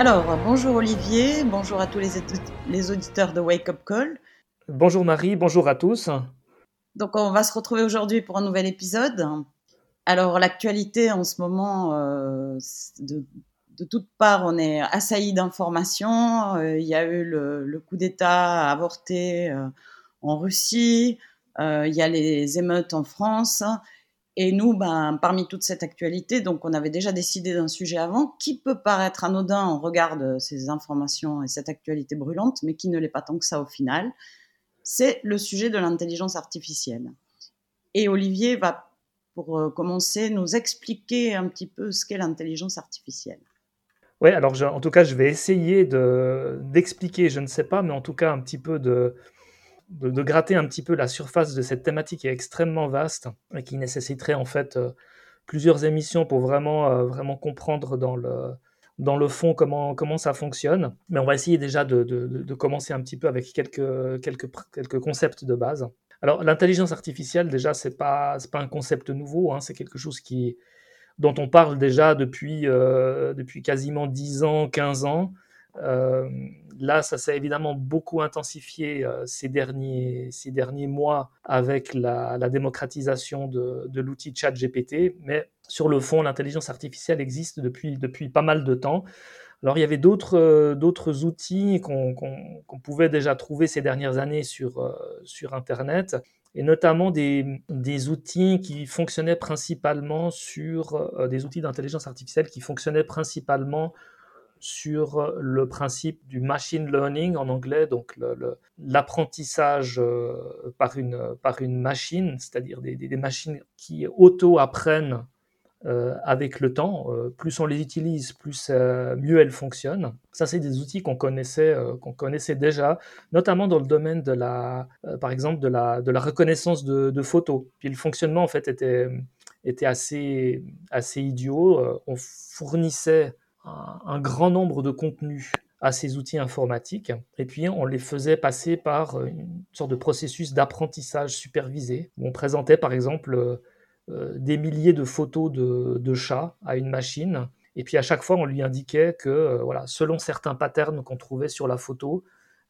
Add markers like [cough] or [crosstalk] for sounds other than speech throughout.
Alors, bonjour Olivier, bonjour à tous les, les auditeurs de Wake Up Call. Bonjour Marie, bonjour à tous. Donc, on va se retrouver aujourd'hui pour un nouvel épisode. Alors, l'actualité en ce moment, euh, de, de toutes parts, on est assailli d'informations. Euh, il y a eu le, le coup d'État avorté euh, en Russie, il y a les émeutes en France. Et nous, ben, parmi toute cette actualité, donc on avait déjà décidé d'un sujet avant qui peut paraître anodin en regard de ces informations et cette actualité brûlante, mais qui ne l'est pas tant que ça au final. C'est le sujet de l'intelligence artificielle. Et Olivier va, pour euh, commencer, nous expliquer un petit peu ce qu'est l'intelligence artificielle. Oui, alors en tout cas, je vais essayer de d'expliquer, je ne sais pas, mais en tout cas un petit peu de, de, gratter un petit peu la surface de cette thématique qui est extrêmement vaste et qui nécessiterait en fait euh, plusieurs émissions pour vraiment, euh, vraiment comprendre dans le, dans le fond comment, comment ça fonctionne. Mais on va essayer déjà de, de- de- commencer un petit peu avec quelques, quelques, quelques concepts de base. Alors, l'intelligence artificielle, déjà, c'est pas, c'est pas un concept nouveau, hein, c'est quelque chose qui, dont on parle déjà depuis, euh, depuis quasiment 10 ans, 15 ans. Euh, là, ça s'est évidemment beaucoup intensifié euh, ces, derniers, mois avec la, démocratisation de, l'outil ChatGPT, mais sur le fond, l'intelligence artificielle existe depuis, pas mal de temps. Alors, il y avait d'autres euh, outils qu'on pouvait déjà trouver ces dernières années sur, Internet, et notamment des, outils qui fonctionnaient principalement sur des outils d'intelligence artificielle qui fonctionnaient principalement sur le principe du machine learning en anglais, donc l'apprentissage euh, par, une, par une machine, c'est-à-dire des, des- machines qui auto-apprennent euh, avec le temps. Euh, plus on les utilise, plus mieux elles fonctionnent. Ça, c'est des outils qu'on connaissait, qu'on connaissait déjà, notamment dans le domaine de la, par exemple, de la, de la reconnaissance de, de photos. Puis le fonctionnement, en fait, était, était assez, assez idiot. On fournissait un, grand nombre de contenus à ces outils informatiques, et puis on les faisait passer par une sorte de processus d'apprentissage supervisé, où on présentait par exemple euh, euh, des milliers de photos de, chats à une machine, et puis à chaque fois on lui indiquait que euh, voilà, selon certains patterns qu'on trouvait sur la photo,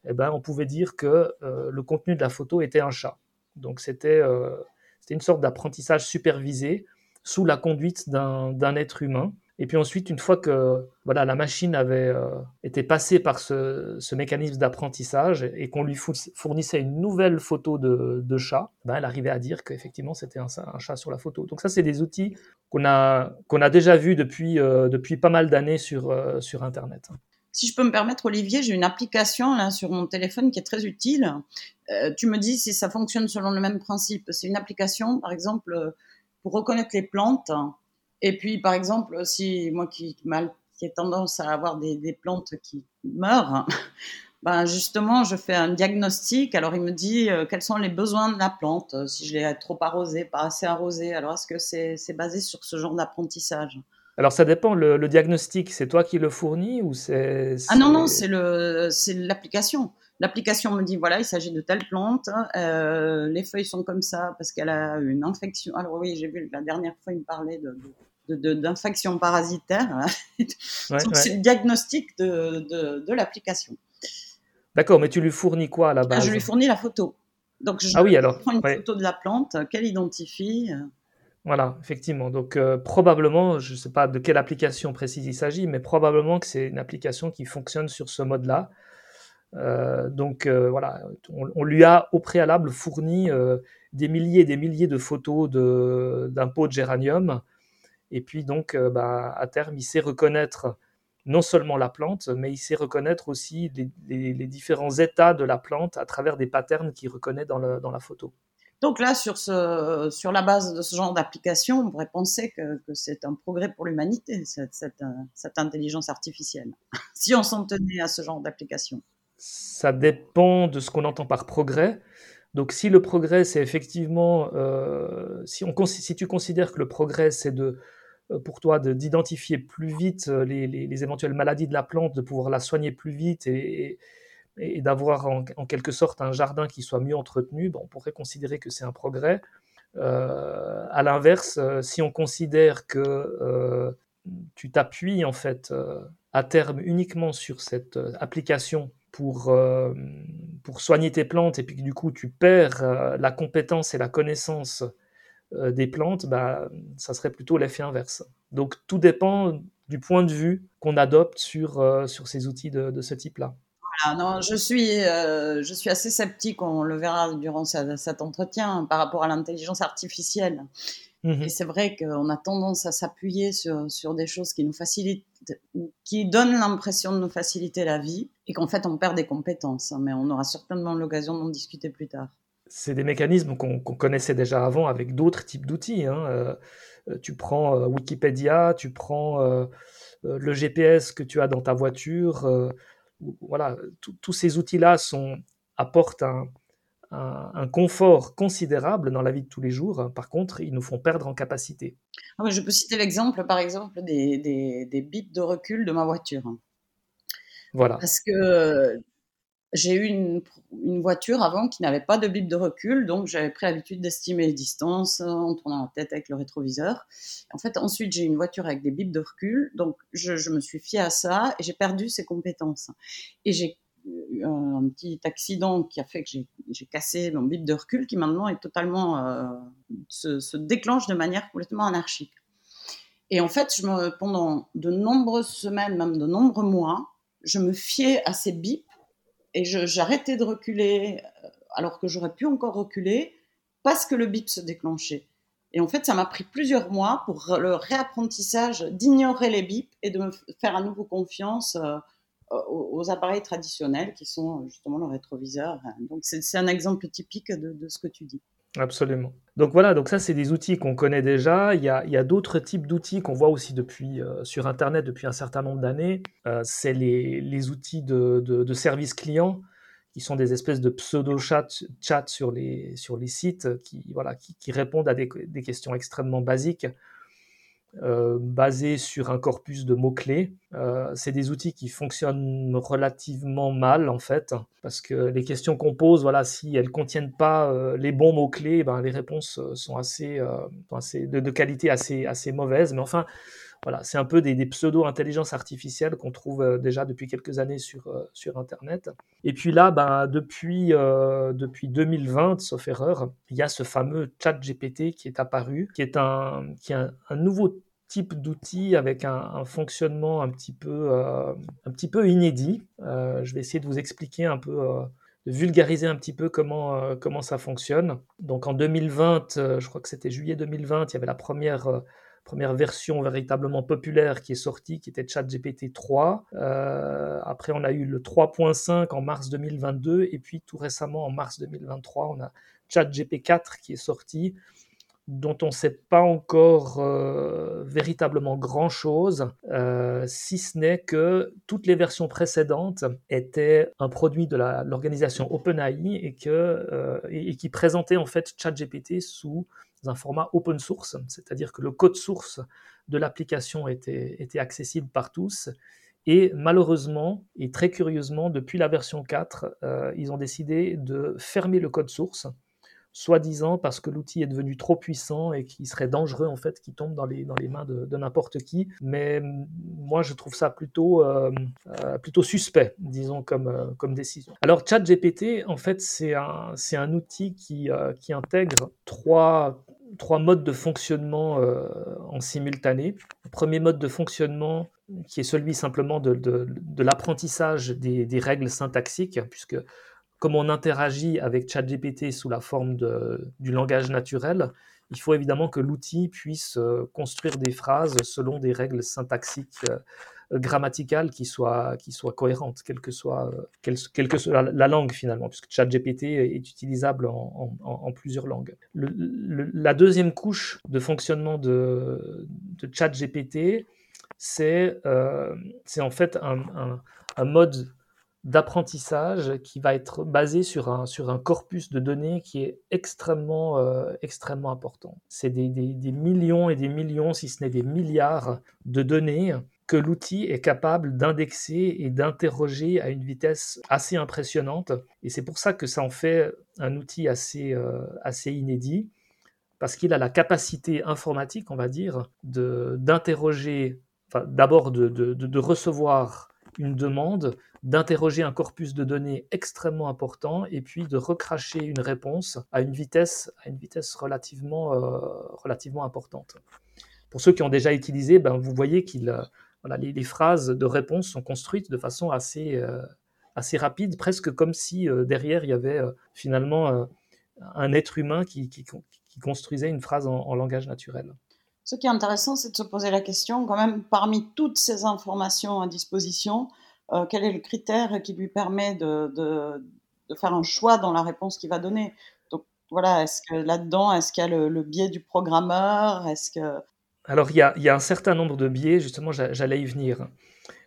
eh ben, on pouvait dire que euh, le contenu de la photo était un chat. Donc c'était euh, une sorte d'apprentissage supervisé sous la conduite d'un être humain. Et puis ensuite, une fois que voilà, la machine avait euh, été passée par ce, mécanisme d'apprentissage et qu'on lui four- fournissait une nouvelle photo de, chat, ben, elle arrivait à dire qu'effectivement c'était un, chat sur la photo. Donc ça, c'est des outils qu'on a, qu'on a déjà vus depuis, euh, depuis pas mal d'années sur, euh, sur Internet. Si je peux me permettre, Olivier, j'ai une application là sur mon téléphone qui est très utile. Tu me dis si ça fonctionne selon le même principe. C'est une application, par exemple, pour reconnaître les plantes. Et puis, par exemple, si moi qui, mal, qui ai tendance à avoir des, des plantes qui meurent, [laughs] ben justement, je fais un diagnostic. Alors, il me dit euh, quels sont les besoins de la plante, euh, si je l'ai trop arrosée, pas assez arrosée. Alors, est-ce que c'est basé sur ce genre d'apprentissage? Alors ça dépend, le, le diagnostic, c'est toi qui le fournis ou c'est... Ah non, non, c'est- c'est le, c'est l'application. L'application me dit voilà, il s'agit de telle plante, euh, les feuilles sont comme ça parce qu'elle a une infection. Alors oui, j'ai vu la dernière fois, il me parlait de- d'infection parasitaire. Ouais, Donc ouais. c'est le diagnostic de, de, l'application. D'accord, mais tu lui fournis quoi à la Ah, base je lui fournis la photo. Donc je Ah oui, alors, prends une ouais. photo de la plante qu'elle identifie. euh, Voilà, effectivement. Donc euh, probablement, je ne sais pas de quelle application précise il s'agit, mais probablement que c'est une application qui fonctionne sur ce mode-là. Euh, donc euh, voilà, on, on lui a au préalable fourni des milliers et des milliers de photos de- d'un pot de géranium. Et puis donc, euh, bah, à terme, il sait reconnaître non seulement la plante, mais il sait reconnaître aussi les, les- les différents états de la plante à travers des patterns qu'il reconnaît dans, le- dans la photo. Donc là, sur, ce, sur la base de ce genre d'application, on pourrait penser que, que c'est un progrès pour l'humanité, cette, cette, cette intelligence artificielle, [laughs] si on s'en tenait à ce genre d'application. Ça dépend de ce qu'on entend par progrès. Donc si le progrès, c'est effectivement, euh, si, on, cons- si tu considères que le progrès, c'est de, pour toi de- d'identifier plus vite euh, les, les- les éventuelles maladies de la plante, de pouvoir la soigner plus vite et, et- d'avoir en, en quelque sorte un jardin qui soit mieux entretenu, on pourrait considérer que c'est un progrès. Euh, à l'inverse, euh, si on considère que euh, tu t'appuies en fait euh, à terme uniquement sur cette euh, application pour, euh, pour soigner tes plantes et puis que du coup tu perds euh, la compétence et la connaissance des plantes, bah, ça serait plutôt l'effet inverse. Donc tout dépend du point de vue qu'on adopte sur, sur ces outils de, ce type-là. Voilà, non, je suis, je suis assez sceptique, on le verra durant cet entretien, par rapport à l'intelligence artificielle. Mmh et c'est vrai qu'on a tendance à s'appuyer sur, sur des choses qui nous facilitent, qui donnent l'impression de nous faciliter la vie, et qu'en fait on perd des compétences. Mais on aura certainement l'occasion d'en discuter plus tard. C'est des mécanismes qu'on connaissait déjà avant avec d'autres types d'outils. Hein. Euh, tu prends euh, Wikipédia, tu prends euh, le GPS que tu as dans ta voiture. voilà, tous ces outils-là apportent un, un, confort considérable dans la vie de tous les jours. Par contre, ils nous font perdre en capacité. Ah je peux citer l'exemple, par exemple, des, des, bips de recul de ma voiture. Voilà. Parce que j'ai eu une, voiture avant qui n'avait pas de bip de recul, donc j'avais pris l'habitude d'estimer les distances en tournant la tête avec le rétroviseur. En fait, ensuite, j'ai eu une voiture avec des bips de recul, donc je, me suis fié à ça et j'ai perdu ces compétences. Et j'ai un, petit accident qui a fait que j'ai cassé mon bip de recul qui maintenant est totalement euh, se, déclenche de manière complètement anarchique. Et en fait, pendant de nombreuses semaines, même de nombreux mois, je me fiais à ces bips et j'arrêtais de reculer euh, alors que j'aurais pu encore reculer parce que le bip se déclenchait. Et en fait, ça m'a pris plusieurs mois pour le réapprentissage d'ignorer les bips et de me faire à nouveau confiance euh, aux, appareils traditionnels qui sont justement le rétroviseur. Donc c'est un exemple typique de, ce que tu dis. Absolument. Donc voilà, donc ça c'est des outils qu'on connaît déjà. Il y a, d'autres types d'outils qu'on voit aussi depuis euh, sur Internet depuis un certain nombre d'années. Euh, c'est les, outils de, service client qui sont des espèces de pseudo-chats chat sur, les, sites qui, voilà, qui, répondent à des, questions extrêmement basiques euh, basés sur un corpus de mots-clés. Euh, c'est des outils qui fonctionnent relativement mal en fait, parce que les questions qu'on pose, voilà, si elles contiennent pas euh, les bons mots-clés, ben, les réponses sont assez, de, qualité assez, assez mauvaise. Mais enfin, voilà, c'est un peu des, pseudo-intelligences artificielles qu'on trouve déjà depuis quelques années sur, sur Internet. Et puis là, ben, depuis, depuis 2020, sauf erreur, il y a ce fameux chat GPT qui est apparu, qui est un, qui un, nouveau type d'outil avec un, fonctionnement un petit peu, un petit peu inédit. je vais essayer de vous expliquer un peu de vulgariser un petit peu comment, comment ça fonctionne. Donc en 2020, je crois que c'était juillet 2020, il y avait la première première version véritablement populaire qui est sortie, qui était ChatGPT 3. Euh, après, on a eu le 3.5 en mars 2022, et puis tout récemment, en mars 2023, on a ChatGPT 4 qui est sorti, dont on ne sait pas encore euh, véritablement grand-chose, euh, si ce n'est que toutes les versions précédentes étaient un produit de l'organisation OpenAI et, que, et, qui présentaient en fait ChatGPT sous un format open source, c'est-à-dire que le code source de l'application était, était accessible par tous. Et malheureusement, et très curieusement, depuis la version 4, euh, ils ont décidé de fermer le code source soi-disant parce que l'outil est devenu trop puissant et qu'il serait dangereux en fait qu'il tombe dans les, dans les mains de, n'importe qui. Mais moi je trouve ça plutôt, euh, euh, plutôt suspect, disons, comme, comme décision. Alors ChatGPT, en fait, c'est un, un outil qui, qui intègre trois, trois modes de fonctionnement en simultané. Premier mode de fonctionnement qui est celui simplement de, l'apprentissage des, règles syntaxiques, puisque comme on interagit avec ChatGPT sous la forme du langage naturel, il faut évidemment que l'outil puisse euh, construire des phrases selon des règles syntaxiques euh, grammaticales qui soient, qui soient cohérentes, quelle que soit, euh, quelle, que soit la, langue finalement, puisque ChatGPT est utilisable en, en, plusieurs langues. la deuxième couche de fonctionnement de, de ChatGPT, c'est c'est en fait un, un, un mode d'apprentissage qui va être basé sur un, sur un corpus de données qui est extrêmement, euh, extrêmement important. C'est des, des, millions et des millions, si ce n'est des milliards de données que l'outil est capable d'indexer et d'interroger à une vitesse assez impressionnante. Et c'est pour ça que ça en fait un outil assez, euh, assez inédit, parce qu'il a la capacité informatique, on va dire, d'interroger d'abord de, recevoir une demande, d'interroger un corpus de données extrêmement important et puis de recracher une réponse à une vitesse, à une vitesse relativement, euh, relativement importante. Pour ceux qui ont déjà utilisé, ben, vous voyez que voilà, les, phrases de réponse sont construites de façon assez, euh, assez rapide, presque comme si euh, derrière il y avait finalement un être humain qui, qui, construisait une phrase en langage naturel. Ce qui est intéressant, c'est de se poser la question, quand même, parmi toutes ces informations à disposition, euh, quel est le critère qui lui permet de, de, faire un choix dans la réponse qu'il va donner? Donc voilà, est-ce que là-dedans, est-ce qu'il y a le, biais du programmeur? Est-ce que alors, il y, a, un certain nombre de biais, justement, j'allais y venir.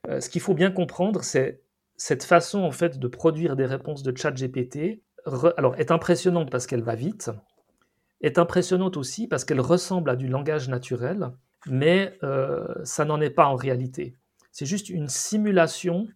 Euh, ce qu'il faut bien comprendre, c'est cette façon, en fait, de produire des réponses de chat GPT, alors, est impressionnante parce qu'elle va vite, est impressionnante aussi parce qu'elle ressemble à du langage naturel, mais euh, ça n'en est pas en réalité. C'est juste une simulation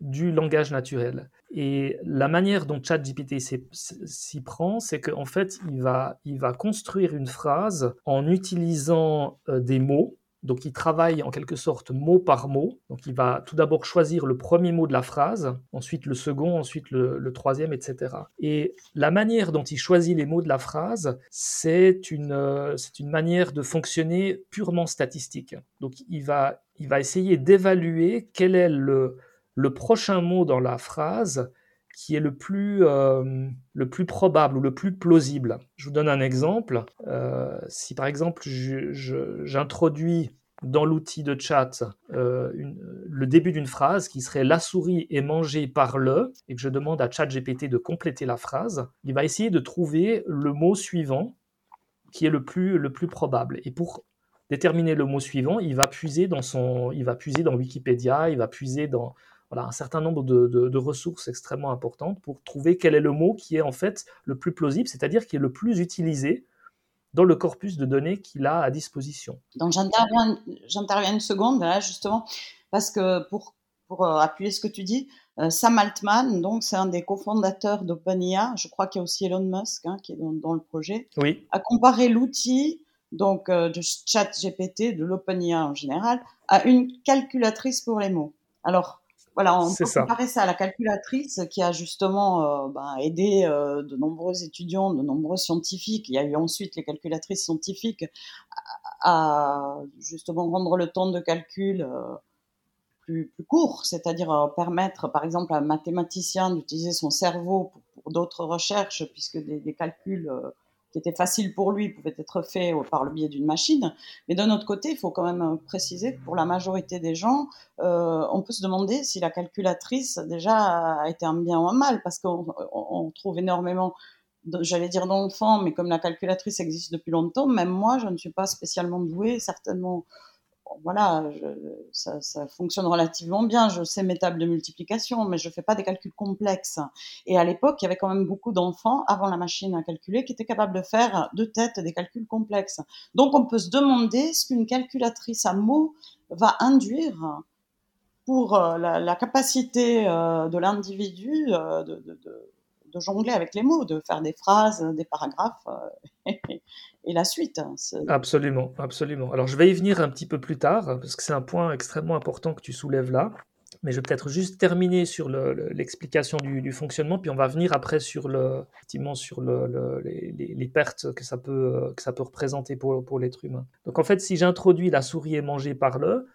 du langage naturel. Et la manière dont ChatGPT s'y prend, c'est qu'en fait, il va, il va construire une phrase en utilisant euh, des mots donc il travaille en quelque sorte mot par mot. Donc il va tout d'abord choisir le premier mot de la phrase, ensuite le second, ensuite le, troisième, etc. Et la manière dont il choisit les mots de la phrase, c'est une, euh, c'est une manière de fonctionner purement statistique. Donc il va, il va essayer d'évaluer quel est le, le prochain mot dans la phrase qui est le plus, euh, le plus probable ou le plus plausible. Je vous donne un exemple. Euh, si par exemple j'introduis dans l'outil de chat euh, le début d'une phrase qui serait la souris est mangée par le et que je demande à ChatGPT de compléter la phrase, il va essayer de trouver le mot suivant qui est le plus, le plus probable. Et pour déterminer le mot suivant, il va puiser dans son, il va puiser dans Wikipédia, il va puiser dans voilà, un certain nombre de, ressources extrêmement importantes pour trouver quel est le mot qui est en fait le plus plausible, c'est-à-dire qui est le plus utilisé dans le corpus de données qu'il a à disposition. Donc j'interviens une seconde là justement parce que pour, pour euh, appuyer ce que tu dis, euh, Sam Altman, donc c'est un des cofondateurs d'OpenIA, je crois qu'il y a aussi Elon Musk hein, qui est dans, le projet, oui. a comparé l'outil donc euh, de chat GPT, de l'OpenIA en général, à une calculatrice pour les mots. Alors voilà, on peut comparer ça à la calculatrice qui a justement euh, ben, aidé euh, de nombreux étudiants, de nombreux scientifiques. Il y a eu ensuite les calculatrices scientifiques à, justement rendre le temps de calcul euh, plus, court, c'est-à-dire permettre par exemple à un mathématicien d'utiliser son cerveau pour, d'autres recherches, puisque des calculs était facile pour lui pouvait être fait par le biais d'une machine. Mais d'un autre côté, il faut quand même préciser que pour la majorité des gens, euh, on peut se demander si la calculatrice déjà a été un bien ou un mal, parce qu'on trouve énormément j'allais dire d'enfants, mais comme la calculatrice existe depuis longtemps, même moi, je ne suis pas spécialement douée, certainement voilà, ça, fonctionne relativement bien. Je sais mes tables de multiplication, mais je fais pas des calculs complexes. Et à l'époque, il y avait quand même beaucoup d'enfants, avant la machine à calculer, qui étaient capables de faire de tête des calculs complexes. Donc, on peut se demander ce qu'une calculatrice à mots va induire pour euh, la, capacité euh, de l'individu euh, de jongler avec les mots, de faire des phrases, des paragraphes euh, [laughs] et la suite. Hein, absolument, absolument. Alors je vais y venir un petit peu plus tard, parce que c'est un point extrêmement important que tu soulèves là. Mais je vais peut-être juste terminer sur l'explication du, fonctionnement, puis on va venir après sur, le, effectivement sur le, les, pertes que ça peut, que ça peut représenter pour, pour l'être humain. Donc en fait, si j'introduis la souris est mangée par le,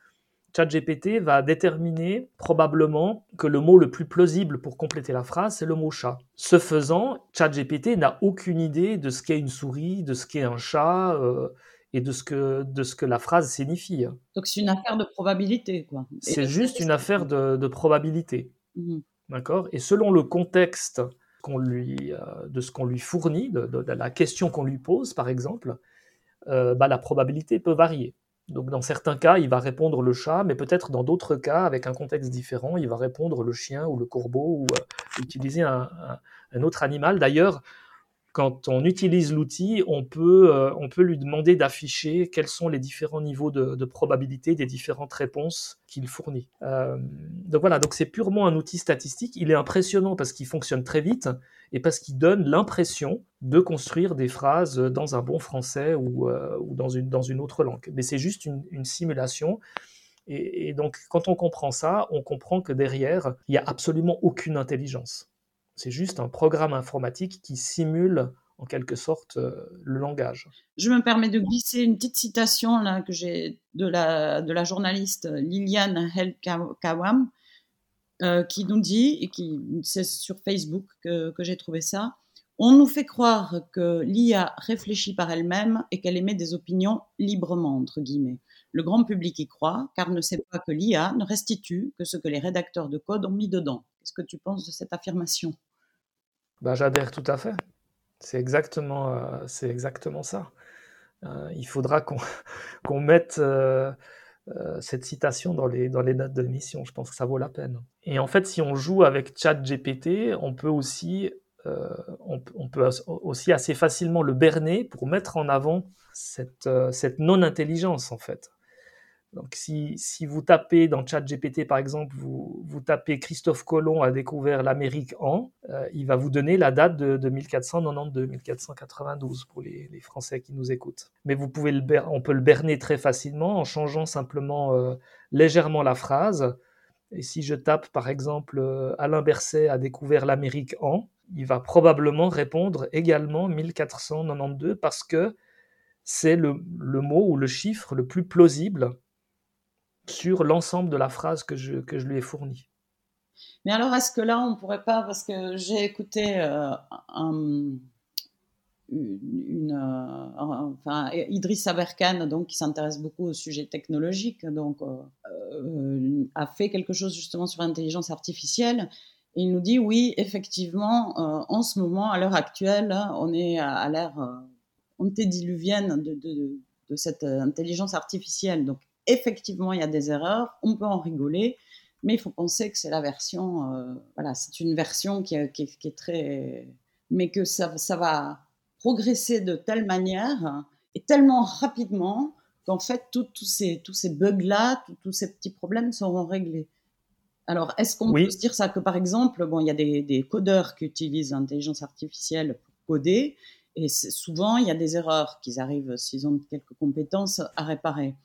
ChatGPT va déterminer probablement que le mot le plus plausible pour compléter la phrase, c'est le mot chat. Ce faisant, ChatGPT n'a aucune idée de ce qu'est une souris, de ce qu'est un chat euh, et de ce, que, de ce que la phrase signifie. Donc c'est une affaire de probabilité, quoi. C'est juste une affaire de, probabilité. Mhm. D'accord? Et selon le contexte qu'on lui, euh, de ce qu'on lui fournit, de, la question qu'on lui pose, par exemple, euh, bah, la probabilité peut varier. Donc dans certains cas, il va répondre le chat, mais peut-être dans d'autres cas, avec un contexte différent, il va répondre le chien ou le corbeau ou euh, utiliser un, autre animal. D'ailleurs, quand on utilise l'outil, on peut, euh, on peut lui demander d'afficher quels sont les différents niveaux de, probabilité des différentes réponses qu'il fournit. Euh, donc voilà, donc c'est purement un outil statistique. Il est impressionnant parce qu'il fonctionne très vite et parce qu'il donne l'impression de construire des phrases dans un bon français ou, euh, dans, une, dans une autre langue. Mais c'est juste une, simulation Et, donc, quand on comprend ça, on comprend que derrière, il n'y a absolument aucune intelligence. C'est juste un programme informatique qui simule en quelque sorte euh, le langage. Je me permets de glisser une petite citation là que j'ai de la, de la journaliste Liliane Helkawam euh, qui nous dit, et qui c'est sur Facebook que, j'ai trouvé ça, on nous fait croire que l'IA réfléchit par elle-même et qu'elle émet des opinions librement, entre guillemets. Le grand public y croit, car ne sait pas que l'IA ne restitue que ce que les rédacteurs de code ont mis dedans. Qu'est-ce que tu penses de cette affirmation? Ben, J'adhère tout à fait. C'est exactement, euh, exactement ça. Euh, il faudra qu'on [laughs] mette euh, cette citation dans les, dans les notes de l'émission. Je pense que ça vaut la peine. Et en fait, si on joue avec ChatGPT, on peut aussi on, peut aussi assez facilement le berner pour mettre en avant cette, cette non-intelligence en fait. Donc, si, vous tapez dans ChatGPT, par exemple, vous, tapez Christophe Colomb a découvert l'Amérique en, euh, il va vous donner la date de, de 1492, 1492 pour les, Français qui nous écoutent. Mais vous pouvez on peut le berner très facilement en changeant simplement euh, légèrement la phrase. Et si je tape, par exemple, euh, Alain Berset a découvert l'Amérique en, il va probablement répondre également 1492 parce que c'est le mot ou le chiffre le plus plausible sur l'ensemble de la phrase que je, que je lui ai fournie. Mais alors, est-ce que là, on ne pourrait pas, parce que j'ai écouté euh, une, euh, enfin, Idriss Aberkan, donc, qui s'intéresse beaucoup au sujet technologique, donc, euh, a fait quelque chose justement sur l'intelligence artificielle. Il nous dit, oui, effectivement, en ce moment, à l'heure actuelle, on est à, l'ère antédiluvienne de, de, de, cette intelligence artificielle. Donc, effectivement, il y a des erreurs, on peut en rigoler, mais il faut penser que c'est la version, euh, voilà, c'est une version qui, est très, mais que ça, ça va progresser de telle manière et tellement rapidement qu'en fait, tous ces, tous ces bugs-là, tous ces petits problèmes seront réglés. Alors, est-ce qu'on peut se dire ça que, par exemple, bon, il y a des, des codeurs qui utilisent l'intelligence artificielle pour coder, et souvent, il y a des erreurs qu'ils arrivent, s'ils ont quelques compétences, à réparer.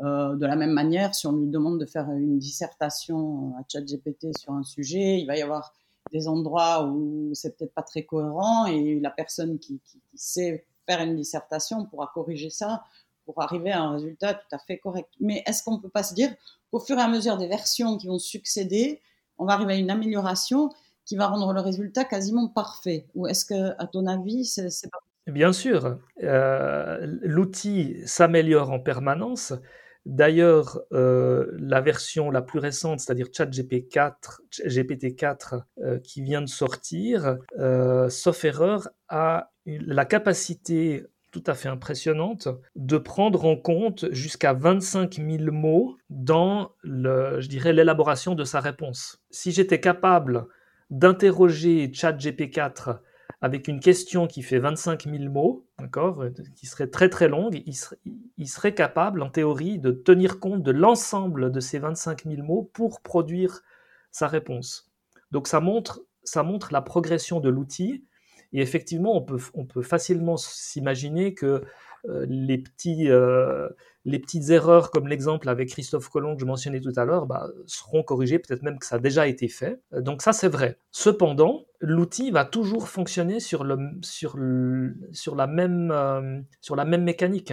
Euh, de la même manière, si on lui demande de faire une dissertation à ChatGPT sur un sujet, il va y avoir des endroits où c'est peut-être pas très cohérent et la personne qui, sait faire une dissertation pourra corriger ça pour arriver à un résultat tout à fait correct. Mais est-ce qu'on ne peut pas se dire qu'au fur et à mesure des versions qui vont succéder, on va arriver à une amélioration qui va rendre le résultat quasiment parfait Ou est-ce que, à ton avis, c'est pas Bien sûr, euh, l'outil s'améliore en permanence. D'ailleurs, euh, la version la plus récente, c'est-à-dire ChatGPT4, GPT-4 euh, qui vient de sortir, sauf erreur, a la capacité tout à fait impressionnante de prendre en compte jusqu'à 25 000 mots dans, le, je dirais, l'élaboration de sa réponse. Si j'étais capable d'interroger ChatGPT4 avec une question qui fait 25 000 mots, d'accord, euh, qui serait très très longue, il serait, capable, en théorie, de tenir compte de l'ensemble de ces 25 000 mots pour produire sa réponse. Donc ça montre, la progression de l'outil, et effectivement, on peut, facilement s'imaginer que les, petits, euh, les petites erreurs, comme l'exemple avec Christophe Colomb que je mentionnais tout à l'heure, bah, seront corrigées, peut-être même que ça a déjà été fait. Euh, donc ça, c'est vrai. Cependant, l'outil va toujours fonctionner sur, le, sur, sur, la, même, sur la même mécanique.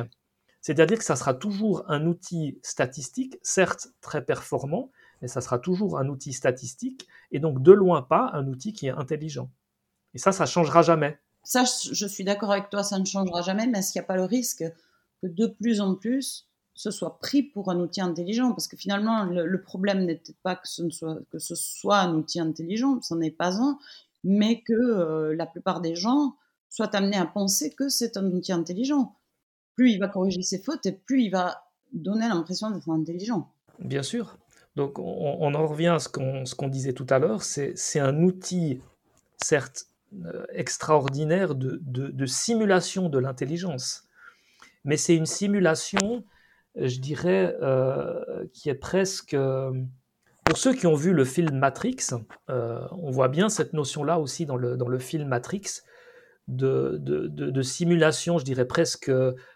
C'est-à-dire que ça sera toujours un outil statistique, certes très performant, mais ça sera toujours un outil statistique, et donc de loin pas un outil qui est intelligent. Et ça, ça changera jamais ça, je suis d'accord avec toi, ça ne changera jamais, mais est-ce qu'il n'y a pas le risque que de plus en plus, ce soit pris pour un outil intelligent? Parce que finalement, le, problème n'est peut-être pas que ce, soit, un outil intelligent, ce n'est pas un, mais que euh, la plupart des gens soient amenés à penser que c'est un outil intelligent. Plus il va corriger ses fautes et plus il va donner l'impression d'être intelligent. Bien sûr. Donc on, en revient à ce qu'on disait tout à l'heure, c'est un outil, certes extraordinaire de, simulation de l'intelligence. Mais c'est une simulation, euh, je dirais, euh, qui est presque... Pour ceux qui ont vu le film Matrix, on voit bien cette notion-là aussi dans le, dans le film Matrix, de, de, simulation, je dirais presque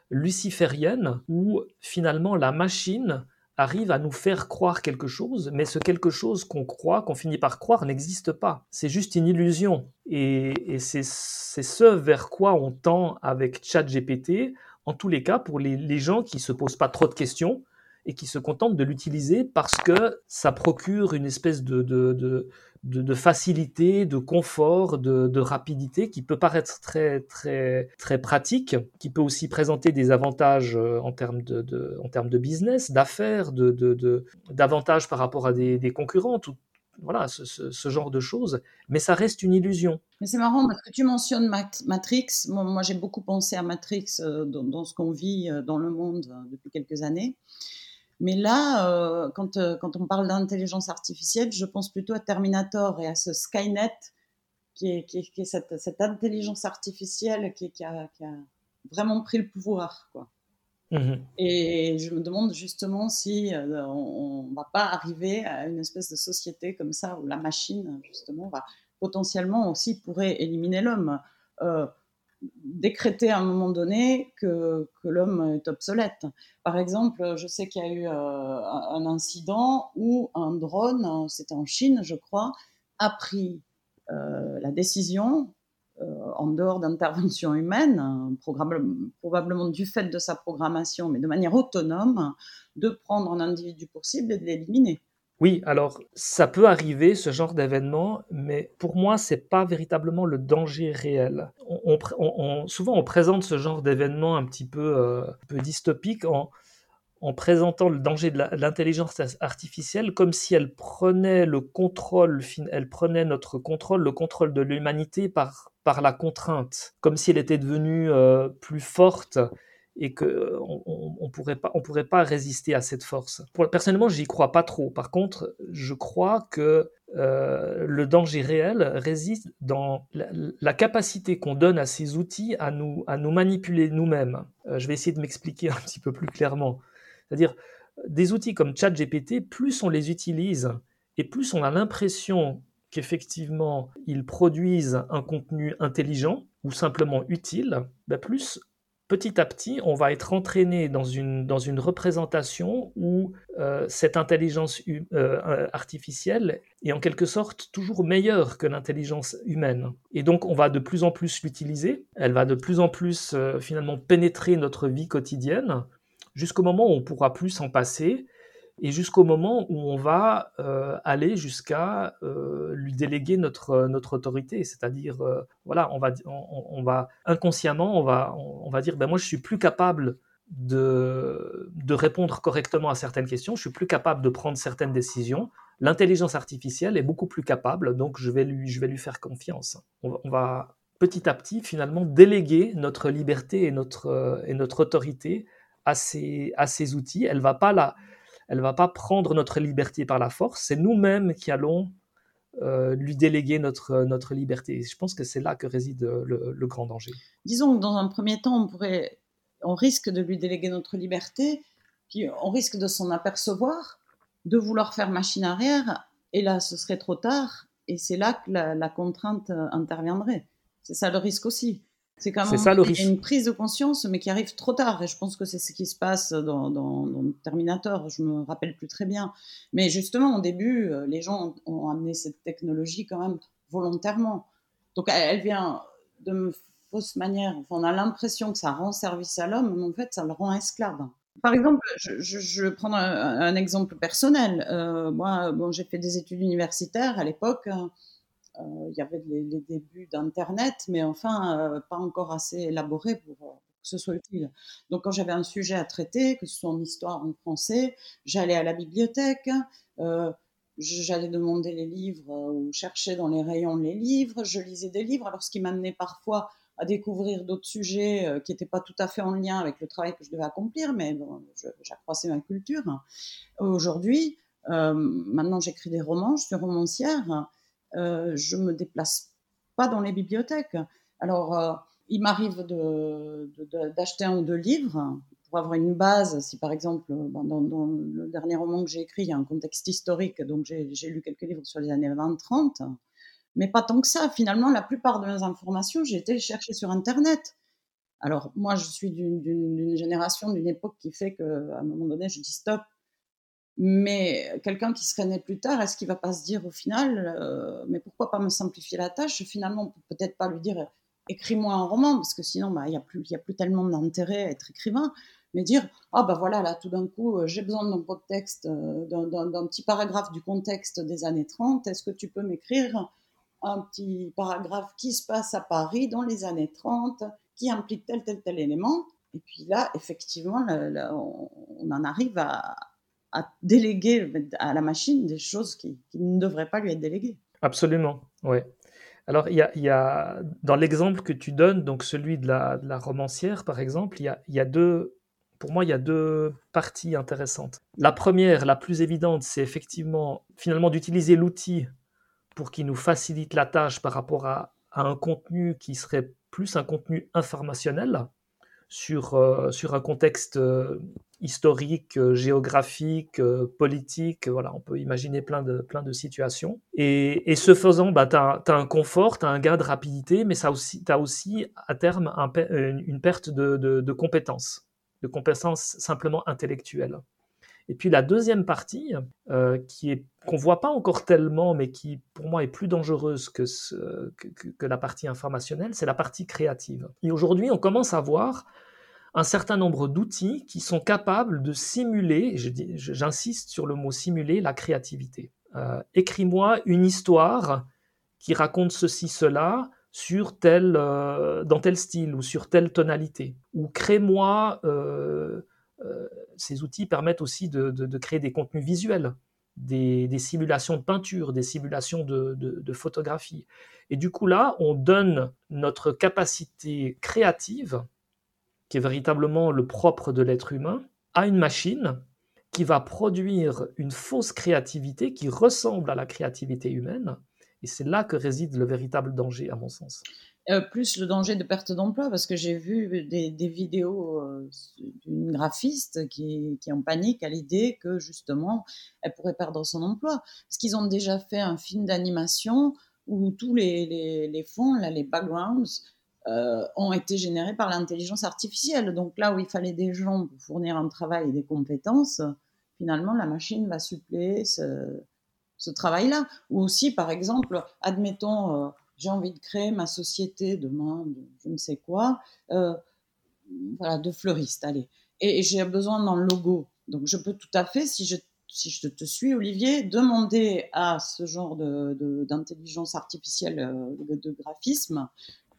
luciférienne, où finalement la machine arrive à nous faire croire quelque chose, mais ce quelque chose qu'on croit, qu'on finit par croire, n'existe pas. C'est juste une illusion. Et, c'est ce vers quoi on tend avec ChatGPT, en tous les cas, pour les, gens qui ne se posent pas trop de questions et qui se contentent de l'utiliser parce que ça procure une espèce de, de, facilité, de confort, de, rapidité qui peut paraître très, très, très pratique, qui peut aussi présenter des avantages euh, en termes de, en termes de business, d'affaires, d'avantages par rapport à des, concurrents, voilà, ce, genre de choses, mais ça reste une illusion. Mais c'est marrant parce que tu mentionnes Matrix. Moi, j'ai beaucoup pensé à Matrix euh, dans ce qu'on vit euh, dans le monde depuis quelques années. Mais là, euh, quand, euh, quand on parle d'intelligence artificielle, je pense plutôt à Terminator et à ce Skynet, qui est, qui est, cette, cette, intelligence artificielle qui, qui, a, qui, a, vraiment pris le pouvoir. Quoi. Mmh et je me demande justement si euh, on ne va pas arriver à une espèce de société comme ça où la machine, justement, va potentiellement aussi pourrait éliminer l'homme décréter à un moment donné que, que l'homme est obsolète. Par exemple, je sais qu'il y a eu euh, un incident où un drone, c'était en Chine, je crois, a pris euh, la décision, euh, en dehors d'intervention humaine, probablement du fait de sa programmation, mais de manière autonome, de prendre un individu pour cible et de l'éliminer. Oui, alors ça peut arriver ce genre d'événement, mais pour moi c'est pas véritablement le danger réel. On, souvent on présente ce genre d'événement un petit peu, euh, peu dystopique en, présentant le danger de l'intelligence artificielle comme si elle prenait le contrôle, elle prenait notre contrôle, le contrôle de l'humanité par, par la contrainte, comme si elle était devenue euh, plus forte et qu'on ne pourrait, pas, on pourrait pas résister à cette force. Pour, personnellement, j'y crois pas trop. Par contre, je crois que euh, le danger réel réside dans la, capacité qu'on donne à ces outils à nous, à nous manipuler nous-mêmes. Euh, je vais essayer de m'expliquer [laughs] un petit peu plus clairement. C'est-à-dire, des outils comme ChatGPT, plus on les utilise et plus on a l'impression qu'effectivement ils produisent un contenu intelligent ou simplement utile, ben plus petit à petit, on va être entraîné dans une, dans une représentation où euh, cette intelligence euh, artificielle est en quelque sorte toujours meilleure que l'intelligence humaine. Et donc, on va de plus en plus l'utiliser, elle va de plus en plus euh, finalement pénétrer notre vie quotidienne, jusqu'au moment où on pourra plus s'en passer, et jusqu'au moment où on va euh, aller jusqu'à euh, lui déléguer notre, notre autorité. C'est-à-dire, euh, voilà, on va, on, va inconsciemment, on va, on, va dire, ben moi je suis plus capable de, de répondre correctement à certaines questions, je suis plus capable de prendre certaines décisions. L'intelligence artificielle est beaucoup plus capable, donc je vais lui, je vais lui faire confiance. On, on va petit à petit finalement déléguer notre liberté et notre, et notre autorité à ces, à ces outils. Elle va pas la elle va pas prendre notre liberté par la force, c'est nous-mêmes qui allons euh, lui déléguer notre, notre liberté. je pense que c'est là que réside le, grand danger. Disons que dans un premier temps, on, pourrait, on risque de lui déléguer notre liberté, puis on risque de s'en apercevoir, de vouloir faire machine arrière, et là, ce serait trop tard, et c'est là que la contrainte interviendrait. C'est ça le risque aussi. C'est quand même une prise de conscience, mais qui arrive trop tard. Et je pense que c'est ce qui se passe dans, dans, Terminator. Je me rappelle plus très bien. Mais justement, au début, euh, les gens ont, amené cette technologie quand même volontairement. Donc, elle, vient de fausse manière. on a l'impression que ça rend service à l'homme, mais en fait, ça le rend esclave. Par exemple, je, je, vais prendre un, exemple personnel. Euh, moi, bon, j'ai fait des études universitaires à l'époque. Euh, il y avait les, débuts d'Internet, mais enfin, euh, pas encore assez élaboré pour, euh, que ce soit utile. Donc, quand j'avais un sujet à traiter, que ce soit en histoire en français, j'allais à la bibliothèque, j'allais demander les livres ou chercher dans les rayons les livres, je lisais des livres, alors ce qui m'amenait parfois à découvrir d'autres sujets qui n'étaient pas tout à fait en lien avec le travail que je devais accomplir, mais j'accroissais ma culture. Aujourd'hui, maintenant j'écris des romans, je suis romancière, je me déplace pas dans les bibliothèques. Alors, euh, il m'arrive d'acheter un ou deux livres pour avoir une base. Si par exemple, ben, dans, le dernier roman que j'ai écrit, il y a un contexte historique, donc j'ai lu quelques livres sur les années 20-30, mais pas tant que ça. Finalement, la plupart de mes informations, j'ai été chercher sur Internet. Alors, moi, je suis d'une génération, d'une époque qui fait qu'à un moment donné, je dis stop, Mais quelqu'un qui serait né plus tard, est-ce qu'il va pas se dire au final, euh, mais pourquoi pas me simplifier la tâche? Finalement, on peut peut-être pas lui dire écris-moi un roman, parce que sinon, bah, il n'y a, plus, plus tellement d'intérêt à être écrivain. Mais dire, ah bah voilà, là, tout d'un coup, euh, j'ai besoin d'un contexte, euh, d'un petit paragraphe du contexte des années 30. Est-ce que tu peux m'écrire un petit paragraphe qui se passe à Paris dans les années 30, qui implique tel, tel, tel élément? Et puis là, effectivement, on en arrive à, à déléguer à la machine des choses qui, ne devraient pas lui être déléguées. Absolument, oui. Alors, il y, a, dans l'exemple que tu donnes, donc celui de la, romancière, par exemple, il y a, y a, deux, pour moi, il y a deux parties intéressantes. La première, la plus évidente, c'est effectivement, finalement, d'utiliser l'outil pour qu'il nous facilite la tâche par rapport à, à, un contenu qui serait plus un contenu informationnel sur, euh, sur un contexte euh, historique, euh, géographique, euh, politique. Voilà, on peut imaginer plein de, plein de situations. Et, ce faisant, bah, tu as, un confort, tu as un gain de rapidité, mais tu as aussi à terme une perte de, compétences, de compétences simplement intellectuelles. Et puis la deuxième partie, euh, qui est qu'on voit pas encore tellement, mais qui pour moi est plus dangereuse que, que la partie informationnelle, c'est la partie créative. Et aujourd'hui, on commence à voir un certain nombre d'outils qui sont capables de simuler, j'insiste sur le mot simuler, la créativité. Euh, écris-moi une histoire qui raconte ceci, cela, sur tel, euh, dans tel style ou sur telle tonalité. Ou crée-moi, euh, ces outils permettent aussi de, créer des contenus visuels, des, simulations de peinture, des simulations de, de, photographie. Et du coup là, on donne notre capacité créative qui est véritablement le propre de l'être humain, à une machine qui va produire une fausse créativité qui ressemble à la créativité humaine. Et c'est là que réside le véritable danger, à mon sens. Euh, plus le danger de perte d'emploi, parce que j'ai vu des, vidéos euh, d'une graphiste qui, qui, est en panique à l'idée que justement, elle pourrait perdre son emploi. Parce qu'ils ont déjà fait un film d'animation où tous les, les, les fonds, là, les backgrounds, euh, ont été générés par l'intelligence artificielle. Donc là où il fallait des gens pour fournir un travail et des compétences, finalement la machine va suppléer ce, travail-là. Ou aussi, par exemple, admettons, euh, j'ai envie de créer ma société demain, de je ne sais quoi, euh, voilà, de fleuriste, allez. Et, j'ai besoin d'un logo. Donc je peux tout à fait, si je si je te suis, Olivier, demander à ce genre d'intelligence de, artificielle de, graphisme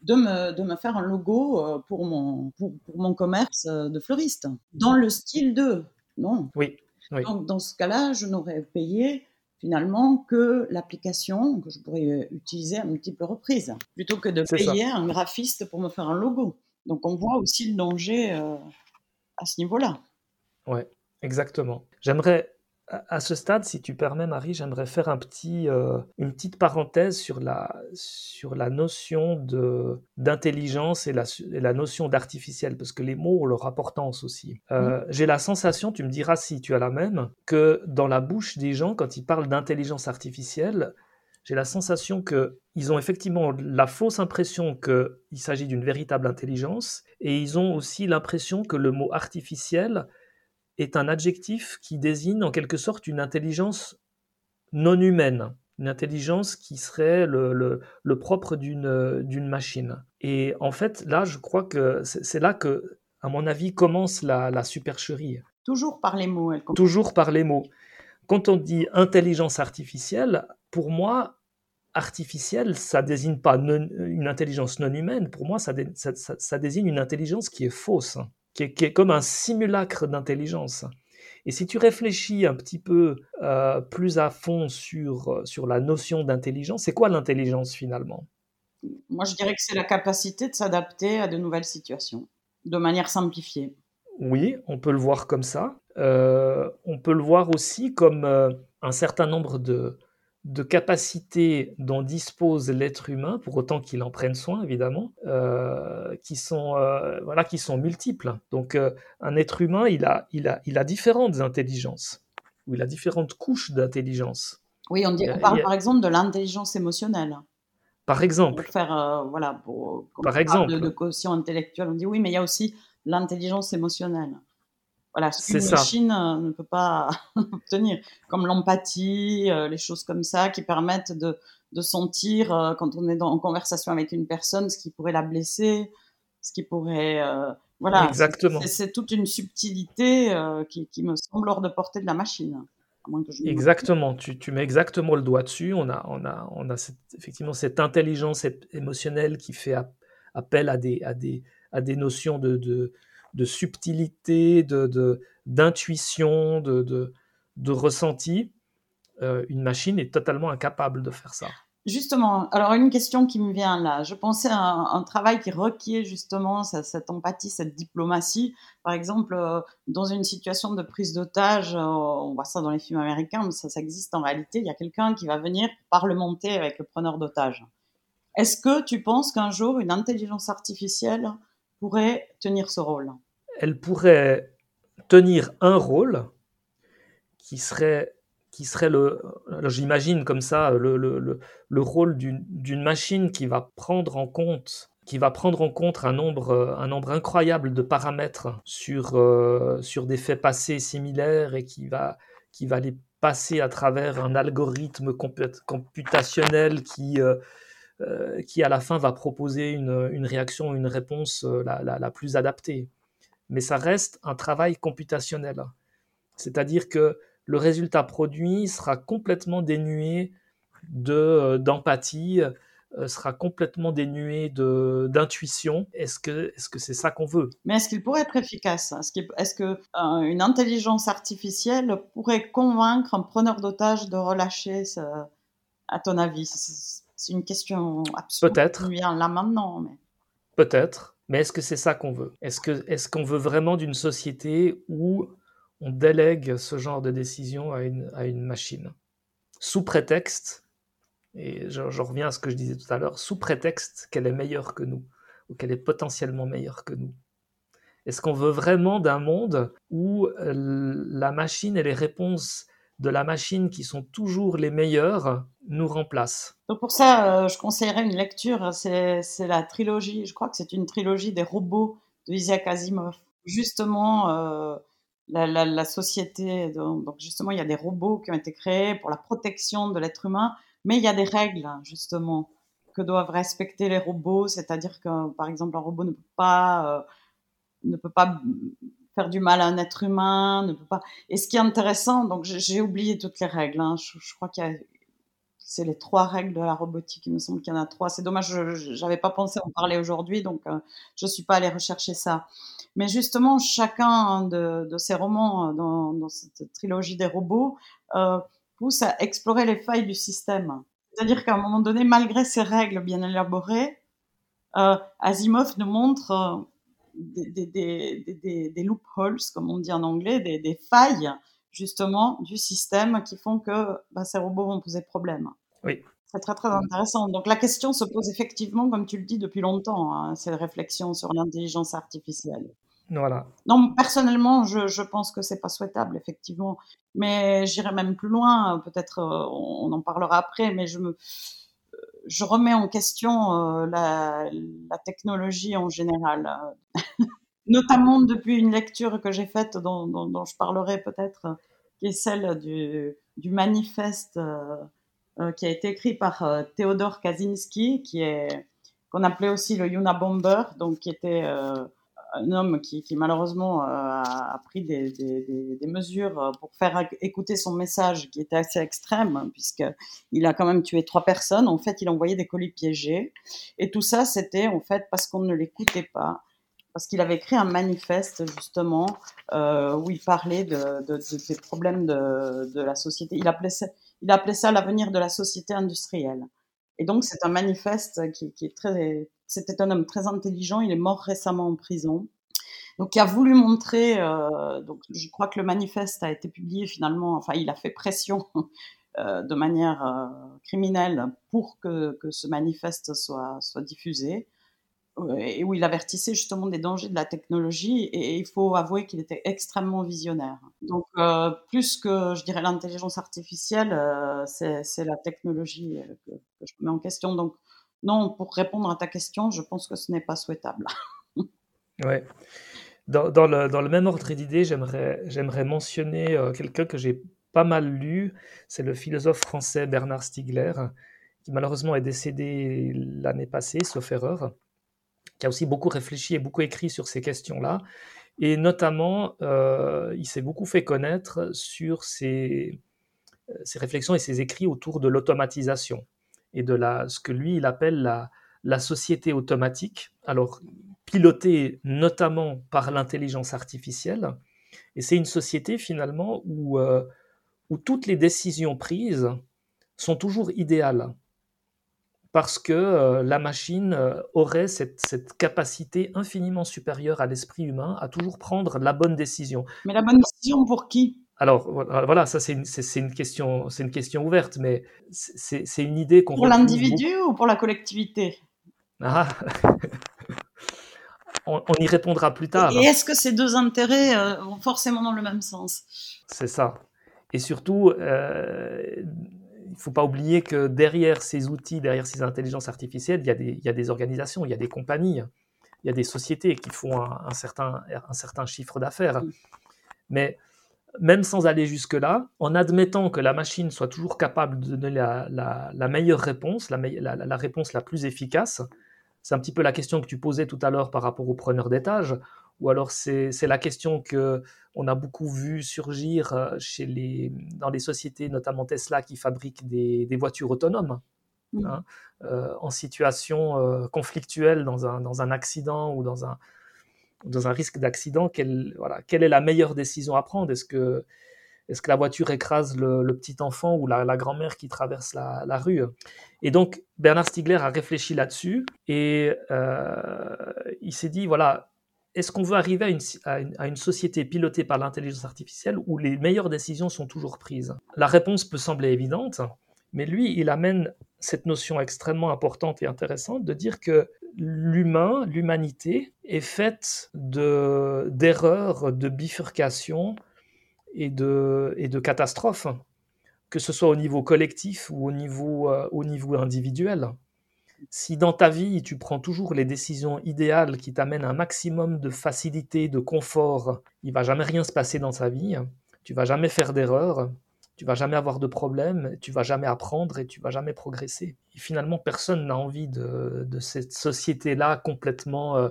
de me, de me faire un logo euh, pour mon, pour, mon commerce euh, de fleuriste, dans le style de. Non. Oui. Donc, dans ce cas-là, je n'aurais payé finalement que l'application que je pourrais utiliser à multiples reprises, plutôt que de payer un graphiste pour me faire un logo. Donc, on voit aussi le danger euh, à ce niveau-là. Ouais, exactement. J'aimerais à ce stade, si tu permets, Marie, j'aimerais faire un petit, euh, une petite parenthèse sur la, sur la notion d'intelligence et la, la, notion d'artificiel, parce que les mots ont leur importance aussi. Euh, j'ai la sensation, tu me diras si tu as la même, que dans la bouche des gens, quand ils parlent d'intelligence artificielle, j'ai la sensation qu'ils ont effectivement la fausse impression qu'il s'agit d'une véritable intelligence, et ils ont aussi l'impression que le mot artificiel est un adjectif qui désigne en quelque sorte une intelligence non humaine, une intelligence qui serait le, le, propre d'une machine. Et en fait, là, je crois que c'est là que, à mon avis, commence la, supercherie. Toujours par les mots. Elle Toujours par les mots. Quand on dit intelligence artificielle, pour moi, artificielle, ça désigne pas une intelligence non humaine. Pour moi, ça, ça, ça désigne une intelligence qui est fausse qui est, comme un simulacre d'intelligence. Et si tu réfléchis un petit peu euh, plus à fond sur, sur la notion d'intelligence, c'est quoi l'intelligence finalement? Moi, je dirais que c'est la capacité de s'adapter à de nouvelles situations, de manière simplifiée. Oui, on peut le voir comme ça. Euh, on peut le voir aussi comme euh, un certain nombre de, de capacités dont dispose l'être humain, pour autant qu'il en prenne soin évidemment, euh, qui, sont, euh, voilà, qui sont multiples. Donc euh, un être humain, il a, il, a, il a différentes intelligences, ou il a différentes couches d'intelligence. Oui, on, dit, parle par exemple de l'intelligence émotionnelle. Par exemple. Pour faire, voilà, pour, par exemple. De, de quotient intellectuel, on dit oui, mais il y a aussi l'intelligence émotionnelle. Voilà, ce qu'une machine ne peut pas [laughs] obtenir, comme l'empathie, les choses comme ça qui permettent de, de sentir quand on est dans, en conversation avec une personne ce qui pourrait la blesser, ce qui pourrait voilà, exactement. C'est toute une subtilité qui, qui, me semble hors de portée de la machine. Exactement, tu, tu, mets exactement le doigt dessus. On a, on a, on a effectivement cette intelligence émotionnelle qui fait appel à des, à des, à des notions de, de, de subtilité, d'intuition, de, de, de, ressenti. Euh, une machine est totalement incapable de faire ça. Justement, alors une question qui me vient là. Je pensais à un, travail qui requiert justement cette, empathie, cette diplomatie. Par exemple, euh, dans une situation de prise d'otage, euh, on voit ça dans les films américains, mais ça, ça existe en réalité. Il y a quelqu'un qui va venir parlementer avec le preneur d'otage. Est-ce que tu penses qu'un jour une intelligence artificielle pourrait tenir ce rôle. Elle pourrait tenir un rôle qui serait qui serait le, j'imagine comme ça, le, le, le rôle d'une machine qui va prendre en compte qui va prendre en compte un nombre, un nombre incroyable de paramètres sur, euh, sur des faits passés similaires et qui va, qui va les passer à travers un algorithme computationnel qui, euh, euh, qui à la fin va proposer une, réaction, une réponse la, la, plus adaptée. Mais ça reste un travail computationnel. C'est-à-dire que le résultat produit sera complètement dénué de d'empathie, euh, sera complètement dénué d'intuition. Est-ce que c'est ça qu'on veut? Mais est-ce qu'il pourrait être efficace? Est-ce que euh, une intelligence artificielle pourrait convaincre un preneur d'otage de relâcher À ton avis, c'est une question absolue. Peut-être. Là maintenant, mais peut-être. Mais est-ce que c'est ça qu'on veut? Est-ce que est-ce qu'on veut vraiment d'une société où on délègue ce genre de décision à une, à une machine, sous prétexte, et je, reviens à ce que je disais tout à l'heure, sous prétexte qu'elle est meilleure que nous, ou qu'elle est potentiellement meilleure que nous. Est-ce qu'on veut vraiment d'un monde où euh, la machine et les réponses de la machine qui sont toujours les meilleures nous remplacent Donc pour ça, euh, je conseillerais une lecture, c'est la trilogie, je crois que c'est une trilogie des robots de Isaac Asimov. Justement, euh, la, société. Donc, justement, il y a des robots qui ont été créés pour la protection de l'être humain, mais il y a des règles, justement, que doivent respecter les robots. C'est-à-dire que, par exemple, un robot ne peut pas, euh, ne peut pas faire du mal à un être humain, ne peut pas. Et ce qui est intéressant, donc j'ai oublié toutes les règles. Hein. Je, crois qu'il y a c'est les trois règles de la robotique. Il me semble qu'il y en a trois. C'est dommage, je n'avais pas pensé en parler aujourd'hui, donc euh, je suis pas allée rechercher ça. Mais justement, chacun de, ces romans euh, dans, cette trilogie des robots euh, pousse à explorer les failles du système. C'est-à-dire qu'à un moment donné, malgré ces règles bien élaborées, Asimov nous montre des, des, loopholes, comme on dit en anglais, des, failles justement du système qui font que bah, ces robots vont poser problème. Oui. C'est très très intéressant. Donc la question se pose effectivement, comme tu le dis depuis longtemps, hein, cette réflexion sur l'intelligence artificielle. Voilà. Non, personnellement, je, je pense que c'est pas souhaitable, effectivement. Mais j'irai même plus loin. Peut-être euh, on, en parlera après, mais je me, je remets en question euh, la, technologie en général, [laughs] notamment depuis une lecture que j'ai faite, dont, je parlerai peut-être, qui est celle du, manifeste. Euh, euh, qui a été écrit par euh, Théodore Kaczynski, qui est qu'on appelait aussi le Yuna Bomber, donc qui était euh, un homme qui, qui malheureusement a, pris des, des, des, mesures pour faire écouter son message qui était assez extrême, puisqu'il a quand même tué trois personnes. En fait, il envoyait des colis piégés. Et tout ça, c'était en fait parce qu'on ne l'écoutait pas. Parce qu'il avait écrit un manifeste justement euh, où il parlait de, de, de, des problèmes de, de la société. Il appelait ça, il appelait ça l'avenir de la société industrielle. Et donc, c'est un manifeste qui, qui est très. C'était un homme très intelligent. Il est mort récemment en prison. Donc, il a voulu montrer. Euh, donc, je crois que le manifeste a été publié finalement. Enfin, il a fait pression [laughs] euh, de manière euh, criminelle pour que, que, ce manifeste soit, soit diffusé et où il avertissait justement des dangers de la technologie et, il faut avouer qu'il était extrêmement visionnaire. Donc plus que je dirais l'intelligence artificielle, euh, c'est la technologie que, que, je mets en question. Donc non, pour répondre à ta question, je pense que ce n'est pas souhaitable. [laughs] ouais. Dans, le, même ordre d'idées, j'aimerais mentionner euh, quelqu'un que j'ai pas mal lu, c'est le philosophe français Bernard Stiegler, qui malheureusement est décédé l'année passée, sauf erreur, qui a aussi beaucoup réfléchi et beaucoup écrit sur ces questions-là. Et notamment, euh, il s'est beaucoup fait connaître sur ses, ses, réflexions et ses écrits autour de l'automatisation et de la, ce que lui, il appelle la, la société automatique. Alors, pilotée notamment par l'intelligence artificielle. Et c'est une société finalement où, euh, où toutes les décisions prises sont toujours idéales. Parce que euh, la machine euh, aurait cette, cette, capacité infiniment supérieure à l'esprit humain à toujours prendre la bonne décision. Mais la bonne décision pour qui? Alors voilà, ça c'est une, une, question, c'est une question ouverte, mais c'est une idée qu'on pour l'individu ou pour la collectivité? Ah. [laughs] on, y répondra plus tard. Et est-ce que ces deux intérêts euh, vont forcément dans le même sens? C'est ça. Et surtout, euh, il ne faut pas oublier que derrière ces outils, derrière ces intelligences artificielles, il y a des, il y a des organisations, il y a des compagnies, il y a des sociétés qui font un, certain, un certain chiffre d'affaires. Mais même sans aller jusque-là, en admettant que la machine soit toujours capable de donner la, la, meilleure réponse, la, la, réponse la plus efficace, c'est un petit peu la question que tu posais tout à l'heure par rapport aux preneurs d'étage, ou alors c'est la question que on a beaucoup vu surgir euh, chez les, dans les sociétés, notamment Tesla, qui fabriquent des, des voitures autonomes. Hein, euh, en situation euh, conflictuelle dans un, dans un, accident ou dans un, dans un risque d'accident, quelle, voilà, quelle est la meilleure décision à prendre? Est-ce que est-ce que la voiture écrase le, petit enfant ou la, grand-mère qui traverse la, rue? Et donc, Bernard Stiegler a réfléchi là-dessus et euh, il s'est dit, voilà, est-ce qu'on veut arriver à une, à une, société pilotée par l'intelligence artificielle où les meilleures décisions sont toujours prises? La réponse peut sembler évidente, mais lui, il amène cette notion extrêmement importante et intéressante de dire que l'humain, l'humanité, est faite d'erreurs, de bifurcations, et de, et de catastrophes, que ce soit au niveau collectif ou au niveau, euh, au niveau individuel. Si dans ta vie, tu prends toujours les décisions idéales qui t'amènent un maximum de facilité, de confort, il va jamais rien se passer dans ta vie, tu vas jamais faire d'erreurs, tu vas jamais avoir de problèmes, tu vas jamais apprendre et tu vas jamais progresser. Et finalement, personne n'a envie de, de cette société-là complètement... Euh,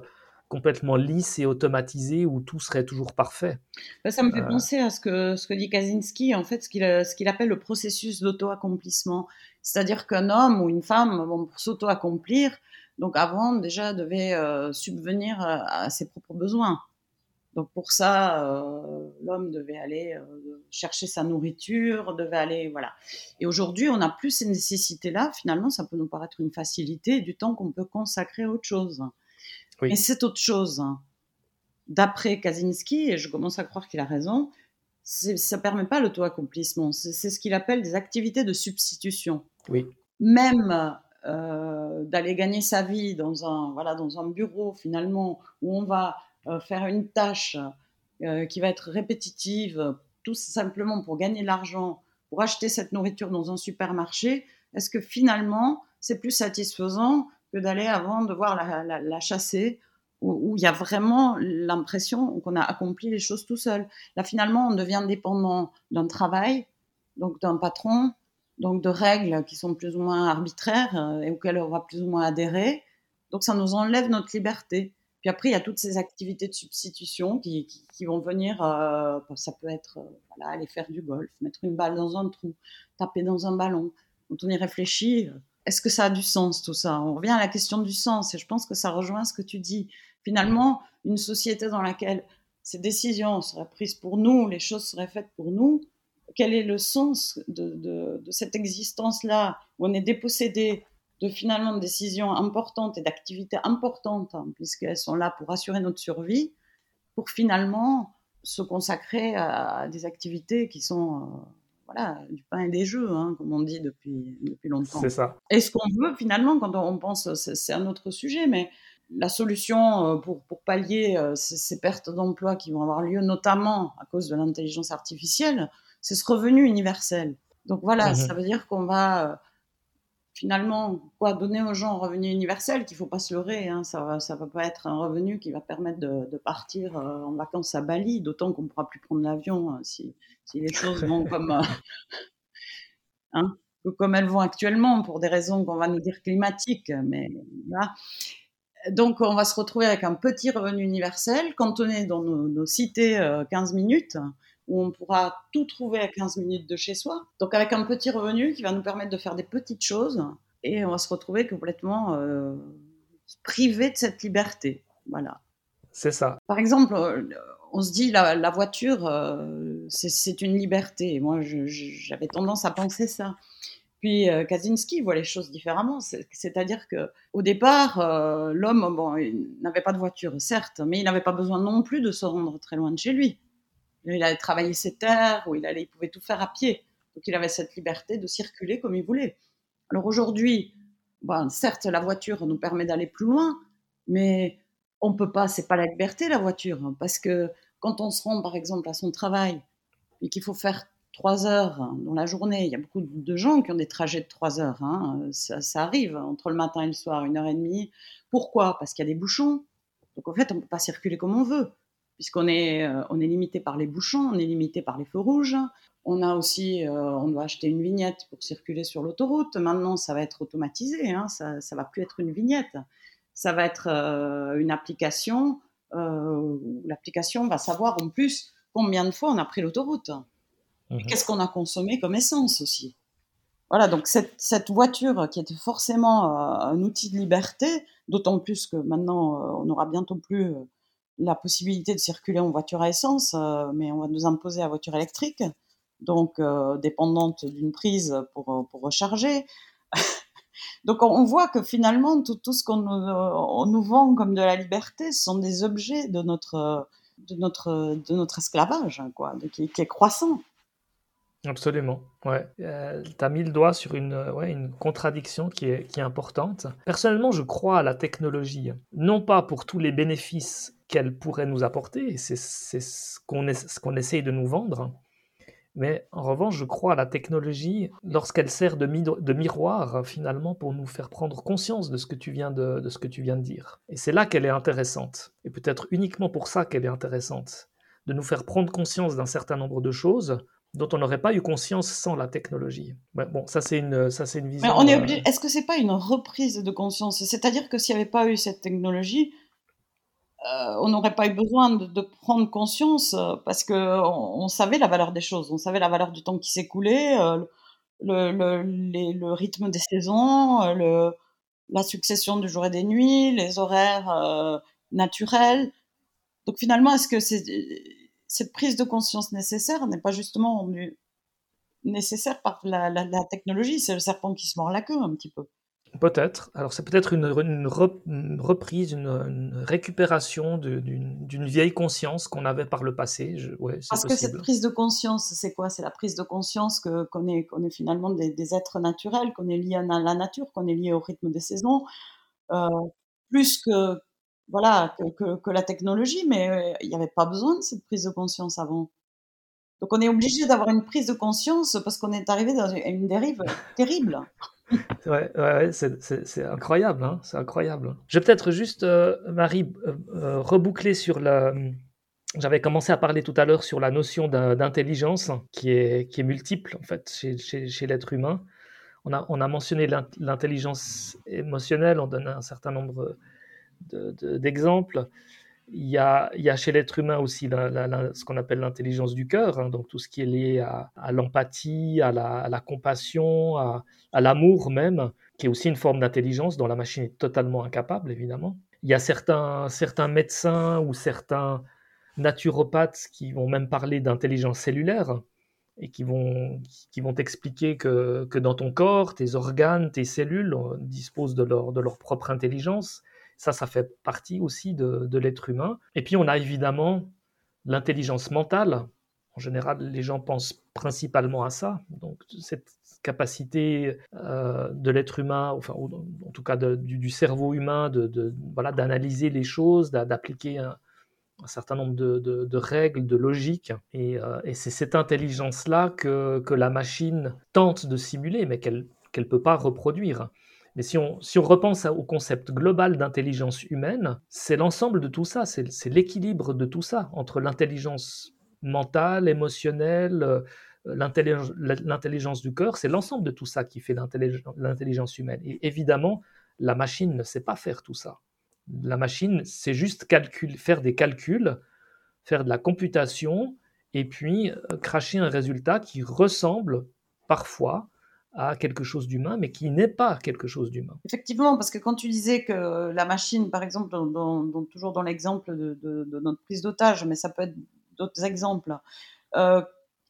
complètement lisse et automatisé où tout serait toujours parfait. Bah, ça me fait euh. penser à ce que, ce que dit Kaczynski, en fait, ce qu'il ce qu'il appelle le processus d'auto-accomplissement. C'est-à-dire qu'un homme ou une femme, bon, pour s'auto-accomplir, donc avant déjà devait euh, subvenir à, ses propres besoins. Donc pour ça, euh, l'homme devait aller chercher sa nourriture, devait aller voilà. Et aujourd'hui, on n'a plus ces nécessités-là. Finalement, ça peut nous paraître une facilité du temps qu'on peut consacrer à autre chose. Mais c'est autre chose. Hein. D'après Kaczynski, et je commence à croire qu'il a raison, ça ne permet pas l'auto-accomplissement. C'est ce qu'il appelle des activités de substitution. Oui. Même euh, d'aller gagner sa vie dans un, voilà, dans un bureau, finalement, où on va euh, faire une tâche euh, qui va être répétitive, tout simplement pour gagner de l'argent, pour acheter cette nourriture dans un supermarché, est-ce que finalement, c'est plus satisfaisant que d'aller avant devoir la, la, chasser, où, il y a vraiment l'impression qu'on a accompli les choses tout seul? Là, finalement, on devient dépendant d'un travail, donc d'un patron, donc de règles qui sont plus ou moins arbitraires euh, et auxquelles on va plus ou moins adhérer. Donc ça nous enlève notre liberté. Puis après, il y a toutes ces activités de substitution qui, vont venir. Euh, ça peut être euh, aller faire du golf, mettre une balle dans un trou, taper dans un ballon. Quand on y réfléchit, est-ce que ça a du sens tout ça? On revient à la question du sens et je pense que ça rejoint ce que tu dis. Finalement, une société dans laquelle ces décisions seraient prises pour nous, les choses seraient faites pour nous, quel est le sens de, cette existence-là? Où on est dépossédé de finalement de décisions importantes et d'activités importantes, hein, puisqu'elles sont là pour assurer notre survie, pour finalement se consacrer à, des activités qui sont euh, voilà, du pain et des jeux, hein, comme on dit depuis, depuis longtemps. C'est ça. Et ce qu'on veut finalement, quand on pense, c'est un autre sujet, mais la solution euh, pour, pour pallier euh, ces, pertes d'emplois qui vont avoir lieu, notamment à cause de l'intelligence artificielle, c'est ce revenu universel. Donc voilà, mhm. ça veut dire qu'on va, finalement, quoi, donner aux gens un revenu universel, qu'il ne faut pas se leurrer, hein, ça ne va pas être un revenu qui va permettre de, partir euh, en vacances à Bali, d'autant qu'on ne pourra plus prendre l'avion hein, si, les choses vont comme, euh, [laughs] hein, comme elles vont actuellement, pour des raisons qu'on va nous dire climatiques. Mais. Donc, on va se retrouver avec un petit revenu universel, cantonné dans nos, nos cités 15 euh, minutes, où on pourra tout trouver à 15 minutes de chez soi. Donc avec un petit revenu qui va nous permettre de faire des petites choses et on va se retrouver complètement euh, privé de cette liberté. Voilà. C'est ça. Par exemple, euh, on se dit la, la voiture, euh, c'est une liberté. Moi, j'avais tendance à penser ça. Puis Kaczynski voit les choses différemment, c'est-à-dire que au départ, l'homme, bon, n'avait pas de voiture, certes, mais il n'avait pas besoin non plus de se rendre très loin de chez lui. Il allait travailler ses terres, ou il, allait, il pouvait tout faire à pied. Donc il avait cette liberté de circuler comme il voulait. Alors aujourd'hui, certes, la voiture nous permet d'aller plus loin, mais on peut pas, c'est pas la liberté la voiture, parce que quand on se rend par exemple à son travail et qu'il faut faire trois heures dans la journée, il y a beaucoup de gens qui ont des trajets de trois heures, hein, ça, arrive entre le matin et le soir, une heure et demie. Pourquoi? Parce qu'il y a des bouchons. Donc en fait, on peut pas circuler comme on veut puisqu'on est, euh, on est limité par les bouchons, on est limité par les feux rouges. On a aussi, euh, on doit acheter une vignette pour circuler sur l'autoroute. Maintenant, ça va être automatisé, hein, ça, ne va plus être une vignette. Ça va être euh, une application. L'application va savoir en plus combien de fois on a pris l'autoroute. Mhm. Qu'est-ce qu'on a consommé comme essence aussi. Voilà, donc cette, cette, voiture qui était forcément un outil de liberté, d'autant plus que maintenant on n'aura bientôt plus la possibilité de circuler en voiture à essence, euh, mais on va nous imposer la voiture électrique, donc euh, dépendante d'une prise pour, euh, recharger. [laughs] donc on, voit que finalement, tout, ce qu'on nous, vend comme de la liberté, ce sont des objets de notre, de notre, de notre esclavage, quoi, qui, est croissant. Absolument, ouais. tu as mis le doigt sur une, ouais, une contradiction qui est, qui est importante. Personnellement, je crois à la technologie, non pas pour tous les bénéfices qu'elle pourrait nous apporter, c'est ce qu'on qu'on essaye de nous vendre, mais en revanche, je crois à la technologie lorsqu'elle sert de, de, miroir finalement pour nous faire prendre conscience de ce que tu viens de, de ce que tu viens de dire. Et c'est là qu'elle est intéressante, et peut-être uniquement pour ça qu'elle est intéressante, de nous faire prendre conscience d'un certain nombre de choses dont on n'aurait pas eu conscience sans la technologie. bon, ça c'est une, ça c'est une vision. Mais on est euh, obligé. Est-ce que c'est pas une reprise de conscience? C'est-à-dire que s'il n'y avait pas eu cette technologie, euh, on n'aurait pas eu besoin de, prendre conscience euh, parce que on, savait la valeur des choses, on savait la valeur du temps qui s'écoulait, le, le, rythme des saisons, la succession du jour et des nuits, les horaires naturels. Donc finalement, est-ce que cette prise de conscience nécessaire n'est pas justement nécessaire par la, technologie? C'est le serpent qui se mord la queue un petit peu. Peut-être. Alors c'est peut-être une, reprise, une, récupération d'une vieille conscience qu'on avait par le passé. Parce que cette prise de conscience, c'est quoi? C'est la prise de conscience que qu'on est, est, finalement des, êtres naturels, qu'on est lié à la nature, qu'on est lié au rythme des saisons, euh, plus que, voilà, que, la technologie, mais euh, il n'y avait pas besoin de cette prise de conscience avant. Donc on est obligé d'avoir une prise de conscience parce qu'on est arrivé dans une dérive terrible. Ouais, ouais c'est incroyable, hein, c'est incroyable. Je vais peut-être juste, euh, Marie, euh, reboucler sur la. J'avais commencé à parler tout à l'heure sur la notion d'intelligence qui est, multiple en fait chez, l'être humain. On a, on a mentionné l'intelligence émotionnelle, on donne un certain nombre d'exemples. Il, y a, y a chez l'être humain aussi ce qu'on appelle l'intelligence du cœur, hein, donc tout ce qui est lié à, l'empathie, à, la, compassion, à, l'amour même, qui est aussi une forme d'intelligence dont la machine est totalement incapable, évidemment. Il y a certains, certains médecins ou certains naturopathes qui vont même parler d'intelligence cellulaire et qui vont, qui vont t'expliquer que, que, dans ton corps, tes organes, tes cellules disposent de leur, de leur propre intelligence ça, ça fait partie aussi de, l'être humain. Et puis on a évidemment l'intelligence mentale. En général, les gens pensent principalement à ça. Donc cette capacité euh, de l'être humain, enfin en tout cas du, cerveau humain, de, voilà d'analyser les choses, d'appliquer un, certain nombre de, règles, de logique. Et, euh, et c'est cette intelligence-là que, que, la machine tente de simuler, mais qu'elle qu'elle peut pas reproduire. Mais si on, si on repense au concept global d'intelligence humaine, c'est l'ensemble de tout ça, c'est l'équilibre de tout ça, entre l'intelligence mentale, émotionnelle, euh, l'intelligence du cœur, c'est l'ensemble de tout ça qui fait l'intelligence humaine. Et évidemment, la machine ne sait pas faire tout ça. La machine, c'est juste faire des calculs, faire de la computation, et puis euh, cracher un résultat qui ressemble parfois à quelque chose d'humain, mais qui n'est pas quelque chose d'humain. Effectivement, parce que quand tu disais que la machine, par exemple, toujours dans l'exemple de, notre prise d'otage, mais ça peut être d'autres exemples, euh,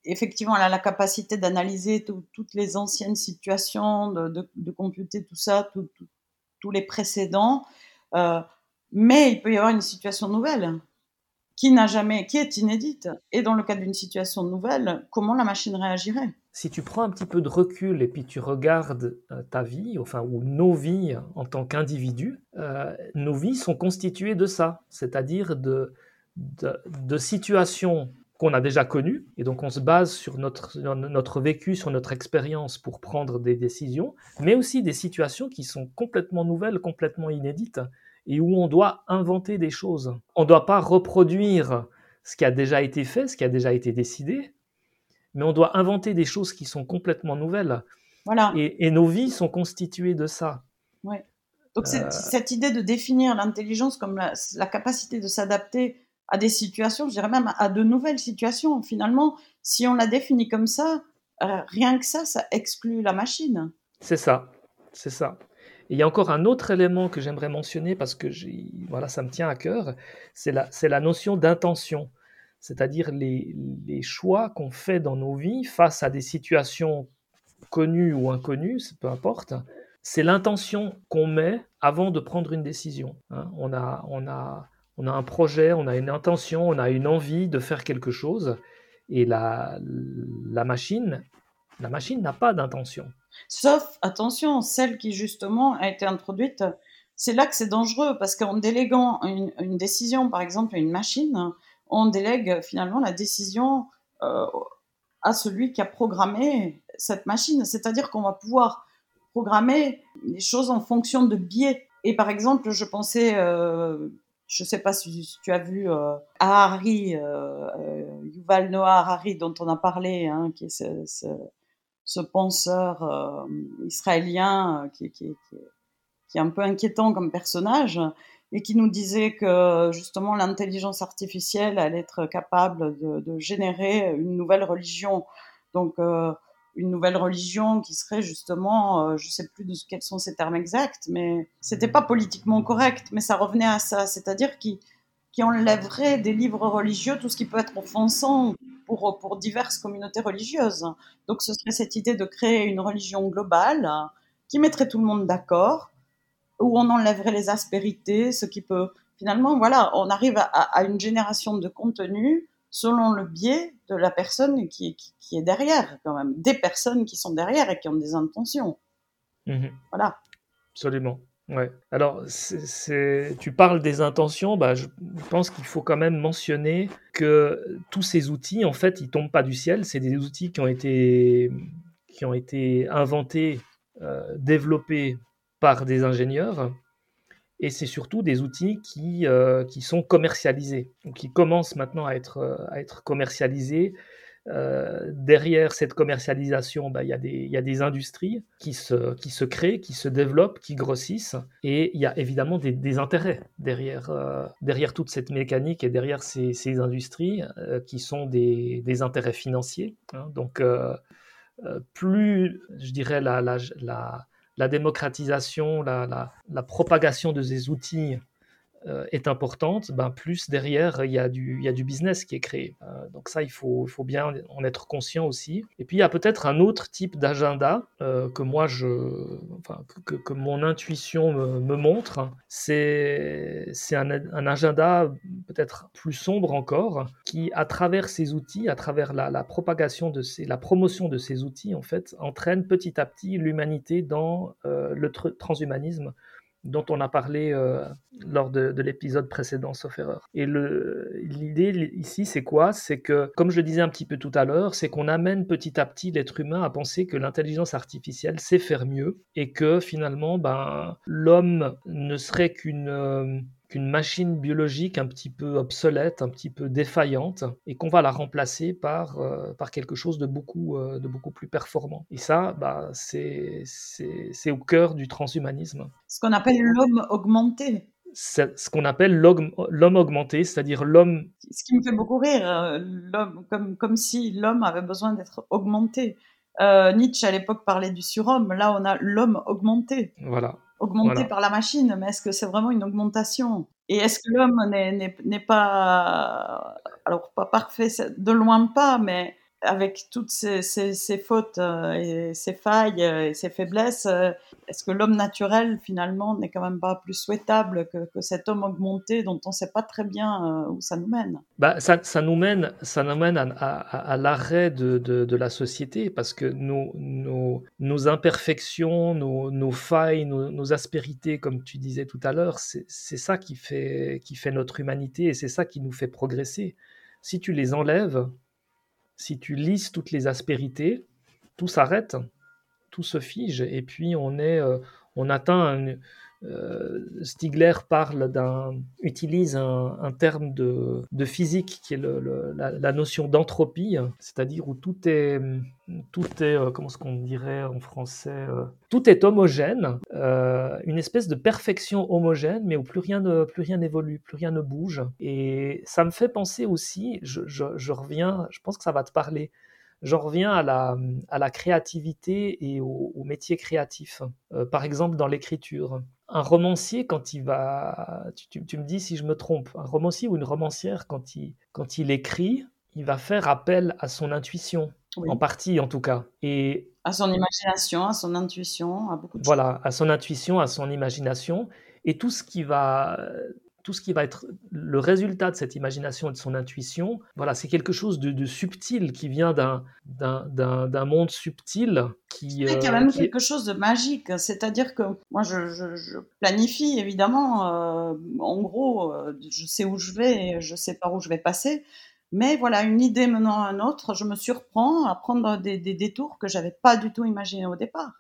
effectivement, elle a la capacité d'analyser toutes les anciennes situations, de, computer tout ça, tous les précédents, euh, mais il peut y avoir une situation nouvelle qui n'a jamais, qui est inédite. Et dans le cas d'une situation nouvelle, comment la machine réagirait? Si tu prends un petit peu de recul et puis tu regardes euh, ta vie, enfin ou nos vies en tant qu'individus, euh, nos vies sont constituées de ça, c'est-à-dire de, de, situations qu'on a déjà connues, et donc on se base sur notre, notre vécu, sur notre expérience pour prendre des décisions, mais aussi des situations qui sont complètement nouvelles, complètement inédites et où on doit inventer des choses. On ne doit pas reproduire ce qui a déjà été fait, ce qui a déjà été décidé, mais on doit inventer des choses qui sont complètement nouvelles. Voilà. Et, nos vies sont constituées de ça. Ouais. Donc euh, cette idée de définir l'intelligence comme la, capacité de s'adapter à des situations, je dirais même à de nouvelles situations. Finalement, si on la définit comme ça, euh, rien que ça, ça exclut la machine. C'est ça, c'est ça il y a encore un autre élément que j'aimerais mentionner parce que voilà, ça me tient à cœur, c'est la, la, notion d'intention, c'est-à-dire les, choix qu'on fait dans nos vies face à des situations connues ou inconnues, peu importe. C'est l'intention qu'on met avant de prendre une décision. Hein. On, a, on, a, on a un projet, on a une intention, on a une envie de faire quelque chose, et la, la machine, la machine n'a pas d'intention. Sauf, attention, celle qui justement a été introduite, c'est là que c'est dangereux parce qu'en déléguant une, décision, par exemple, à une machine, on délègue finalement la décision euh, à celui qui a programmé cette machine. C'est-à-dire qu'on va pouvoir programmer les choses en fonction de biais. Et par exemple, je pensais, euh, je ne sais pas si tu as vu euh, Yuval Noah Harari, dont on a parlé, hein, qui est ce, penseur euh, israélien euh, qui, est un peu inquiétant comme personnage et qui nous disait que justement l'intelligence artificielle allait être capable de, générer une nouvelle religion. Donc euh, une nouvelle religion qui serait justement, je sais plus de quels sont ces termes exacts, mais c'était pas politiquement correct, mais ça revenait à ça, c'est-à-dire qui qui enlèverait des livres religieux tout ce qui peut être offensant pour, pour diverses communautés religieuses. Donc ce serait cette idée de créer une religion globale qui mettrait tout le monde d'accord, où on enlèverait les aspérités, ce qui peut finalement, voilà, on arrive à, une génération de contenu selon le biais de la personne qui, qui, est derrière, quand même, des personnes qui sont derrière et qui ont des intentions. Mhm. Voilà. Absolument. Ouais. Alors, tu parles des intentions, bah, je pense qu'il faut quand même mentionner que tous ces outils, en fait, ils tombent pas du ciel. C'est des outils qui ont été, qui ont été inventés, euh, développés par des ingénieurs. Et c'est surtout des outils qui, euh, qui sont commercialisés, qui commencent maintenant à être, à être commercialisés euh, derrière cette commercialisation, bah, il y, y, a des industries qui se, qui se créent, qui se développent, qui grossissent, et il y a évidemment des, intérêts derrière, euh, derrière toute cette mécanique et derrière ces, industries euh, qui sont des, des intérêts financiers. Hein. Donc, plus, je dirais, la, la, la démocratisation, la, propagation de ces outils est importante, ben plus derrière il y, a du, business qui est créé. Euh, donc ça, il faut, bien en être conscient aussi. Et puis il y a peut-être un autre type d'agenda euh, que moi, je, enfin, que, que mon intuition me, montre. C'est, c'est un, agenda peut-être plus sombre encore, qui à travers ces outils, à travers la propagation de ces, la promotion de ces outils, en fait, entraîne petit à petit l'humanité dans le transhumanisme dont on a parlé euh, lors de, l'épisode précédent, sauf erreur. Et l'idée ici, c'est quoi? C'est que, comme je le disais un petit peu tout à l'heure, c'est qu'on amène petit à petit l'être humain à penser que l'intelligence artificielle sait faire mieux et que finalement, ben, l'homme ne serait qu'une... Euh, qu'une machine biologique un petit peu obsolète, un petit peu défaillante, et qu'on va la remplacer par, euh, par quelque chose de beaucoup, euh, de beaucoup plus performant. Et ça, bah, c'est au cœur du transhumanisme. Ce qu'on appelle l'homme augmenté. ce qu'on appelle l'homme augmenté, c'est-à-dire l'homme... Ce qui me fait beaucoup rire, euh, comme, comme si l'homme avait besoin d'être augmenté. Nietzsche à l'époque parlait du surhomme, là on a l'homme augmenté. Voilà, augmenté par la machine, mais est-ce que c'est vraiment une augmentation? Et est-ce que l'homme n'est pas, alors pas parfait, de loin pas, mais avec toutes ces, fautes euh, et ces failles euh, et ces faiblesses, euh, est-ce que l'homme naturel, finalement, n'est quand même pas plus souhaitable que, cet homme augmenté dont on ne sait pas très bien où ça nous mène? Bah, ça, nous mène, ça nous mène à, l'arrêt de, la société parce que nos, imperfections, nos, failles, nos, aspérités, comme tu disais tout à l'heure, c'est ça qui fait notre humanité et c'est ça qui nous fait progresser. Si tu les enlèves, si tu lises toutes les aspérités, tout s'arrête, tout se fige, et puis on est, euh, on atteint un, Stigler parle d'un, utilise un, terme de, physique qui est la, notion d'entropie, c'est-à-dire où tout est, tout est, euh, comment ce qu'on dirait en français, euh, tout est homogène, une espèce de perfection homogène, mais où plus rien ne, plus rien n'évolue, plus rien ne bouge. Et ça me fait penser aussi, je, reviens, je pense que ça va te parler. J'en reviens à la, à la créativité et au, métier créatif. par exemple, dans l'écriture un romancier, quand il va, tu, me dis si je me trompe, un romancier ou une romancière, quand il, quand il écrit, il va faire appel à son intuition, en partie en tout cas. Et à son imagination, à son intuition, à beaucoup de Voilà, à son intuition, à son imagination. Et tout ce qui va, tout ce qui va être le résultat de cette imagination et de son intuition, voilà, c'est quelque chose de, subtil qui vient d'un monde subtil. Qui, il y a même quelque chose de magique, c'est-à-dire que moi je, planifie évidemment, euh, en gros, euh, je sais où je vais, je sais par où je vais passer, mais voilà, une idée menant à une autre, je me surprends à prendre des, des détours que j'avais pas du tout imaginés au départ.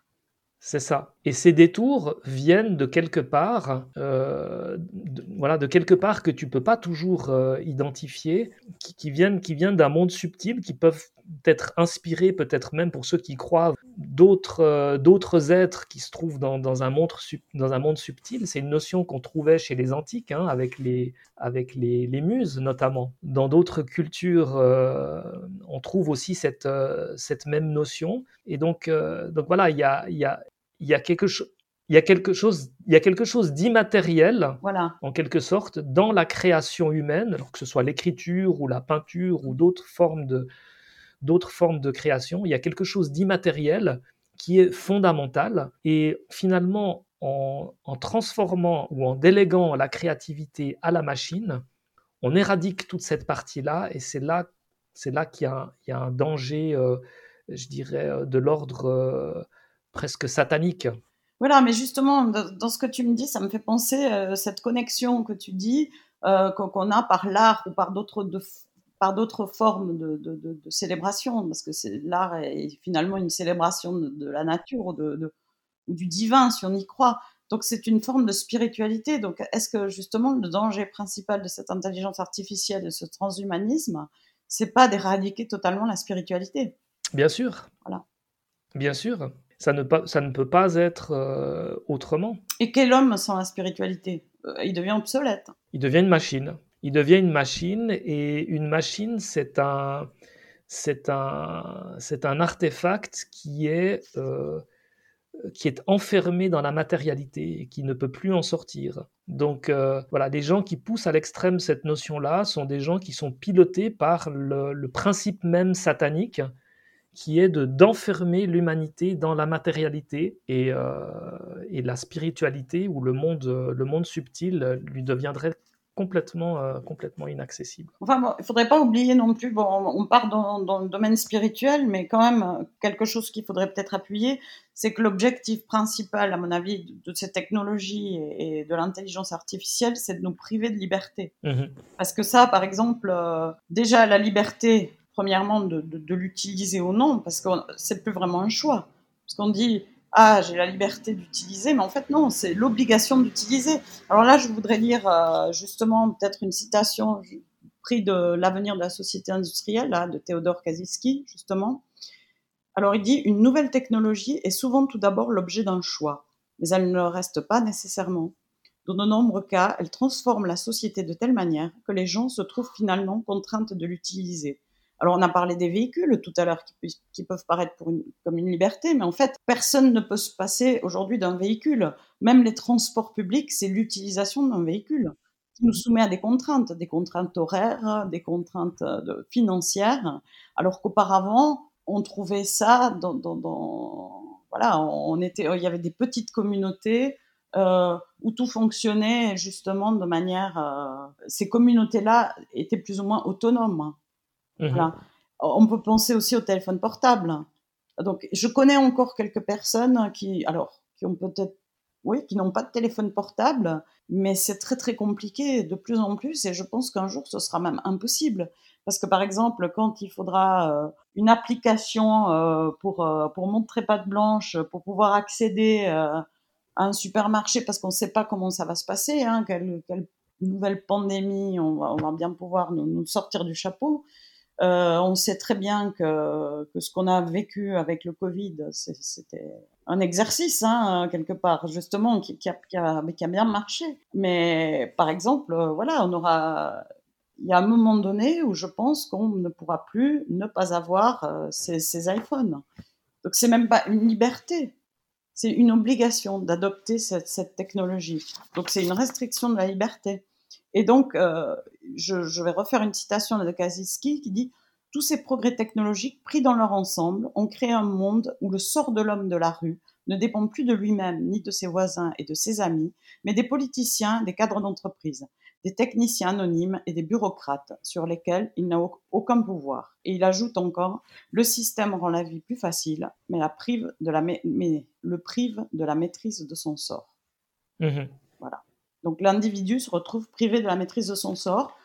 C'est ça. Et ces détours viennent de quelque part, euh, voilà, de quelque part que tu peux pas toujours euh, identifier, qui, viennent, qui viennent d'un monde subtil, qui peuvent être inspirés, peut-être même pour ceux qui croient, d'autres euh, d'autres êtres qui se trouvent dans, un, monde dans un monde subtil. C'est une notion qu'on trouvait chez les antiques, hein, avec, les, avec les, muses notamment. Dans d'autres cultures, on trouve aussi cette, cette même notion. Et donc, donc voilà, il y a, y a y a quelque chose il y a quelque chose, il y a quelque chose d'immatériel, voilà. en quelque sorte, dans la création humaine, alors que ce soit l'écriture ou la peinture ou d'autres formes de, d'autres formes de création. Il y a quelque chose d'immatériel qui est fondamental. Et finalement, en, transformant ou en déléguant la créativité à la machine, on éradique toute cette partie-là. Et c'est là, c'est là qu'il y, a un, danger, euh, je dirais, euh, de l'ordre. Euh, presque satanique. Voilà, mais justement, dans ce que tu me dis, ça me fait penser euh, cette connexion que tu dis, qu'on a par l'art ou par d'autres par d'autres formes de, de, célébration, parce que l'art est finalement une célébration de, la nature ou, ou du divin, si on y croit. Donc c'est une forme de spiritualité. Donc est-ce que justement le danger principal de cette intelligence artificielle, de ce transhumanisme, c'est pas d'éradiquer totalement la spiritualité? Bien sûr. Voilà. Bien sûr. Ça ne, ça ne peut pas être euh, autrement. Et quel homme sans la spiritualité? Euh, Il devient obsolète. Il devient une machine. Il devient une machine et une machine, c'est un, c'est un, c'est un artefact qui est, euh, qui est enfermé dans la matérialité et qui ne peut plus en sortir. Donc voilà, des gens qui poussent à l'extrême cette notion-là sont des gens qui sont pilotés par le, le principe même satanique qui est de d'enfermer l'humanité dans la matérialité et, euh, et, la spiritualité ou le monde, le monde subtil lui deviendrait complètement, euh, complètement inaccessible. Enfin, il ne faudrait pas oublier non plus, bon, on part dans, le domaine spirituel, mais quand même, quelque chose qu'il faudrait peut-être appuyer, c'est que l'objectif principal, à mon avis, de, ces technologies et, de l'intelligence artificielle, c'est de nous priver de liberté. Mmh Parce que ça, par exemple, euh, déjà la liberté, premièrement, de, de l'utiliser ou non, parce que c'est plus vraiment un choix. Parce qu'on dit, ah, j'ai la liberté d'utiliser, mais en fait non, c'est l'obligation d'utiliser. Alors là, je voudrais lire euh, justement peut-être une citation prise de l'avenir de la société industrielle là, de Théodore Kaczynski, justement. Alors il dit une nouvelle technologie est souvent tout d'abord l'objet d'un choix, mais elle ne reste pas nécessairement. Dans de nombreux cas, elle transforme la société de telle manière que les gens se trouvent finalement contraintes de l'utiliser. Alors, on a parlé des véhicules tout à l'heure qui, peuvent paraître comme une liberté, mais en fait, personne ne peut se passer aujourd'hui d'un véhicule. Même les transports publics, c'est l'utilisation d'un véhicule qui nous soumet à des contraintes, des contraintes horaires, des contraintes euh, financières, alors qu'auparavant, on trouvait ça dans, voilà, on était, il y avait des petites communautés euh, où tout fonctionnait justement de manière. Euh, ces communautés-là étaient plus ou moins autonomes. Mmh On peut penser aussi au téléphone portable. Donc, je connais encore quelques personnes qui, alors, qui ont peut-être, oui, qui n'ont pas de téléphone portable, mais c'est très très compliqué de plus en plus, et je pense qu'un jour ce sera même impossible, parce que par exemple, quand il faudra euh, une application euh, pour euh, pour montrer patte blanche, pour pouvoir accéder à un supermarché, parce qu'on ne sait pas comment ça va se passer, hein, quelle, nouvelle pandémie on va, on va bien pouvoir nous sortir du chapeau. Euh, on sait très bien que, ce qu'on a vécu avec le Covid, c'était un exercice, hein, quelque part, justement, qui, a, bien marché. Mais par exemple, euh, voilà, on aura. Il y a un moment donné où je pense qu'on ne pourra plus ne pas avoir euh, ces, iPhones. Donc c'est même pas une liberté, c'est une obligation d'adopter cette technologie. Donc c'est une restriction de la liberté. Et donc, euh, je, vais refaire une citation de Kaczynski qui dit Tous ces progrès technologiques pris dans leur ensemble ont créé un monde où le sort de l'homme de la rue ne dépend plus de lui-même ni de ses voisins et de ses amis, mais des politiciens, des cadres d'entreprise, des techniciens anonymes et des bureaucrates sur lesquels il n'a aucun pouvoir. Et il ajoute encore Le système rend la vie plus facile, mais, la prive de la mais le prive de la maîtrise de son sort. Mmh voilà. Donc l'individu se retrouve privé de la maîtrise de son sort.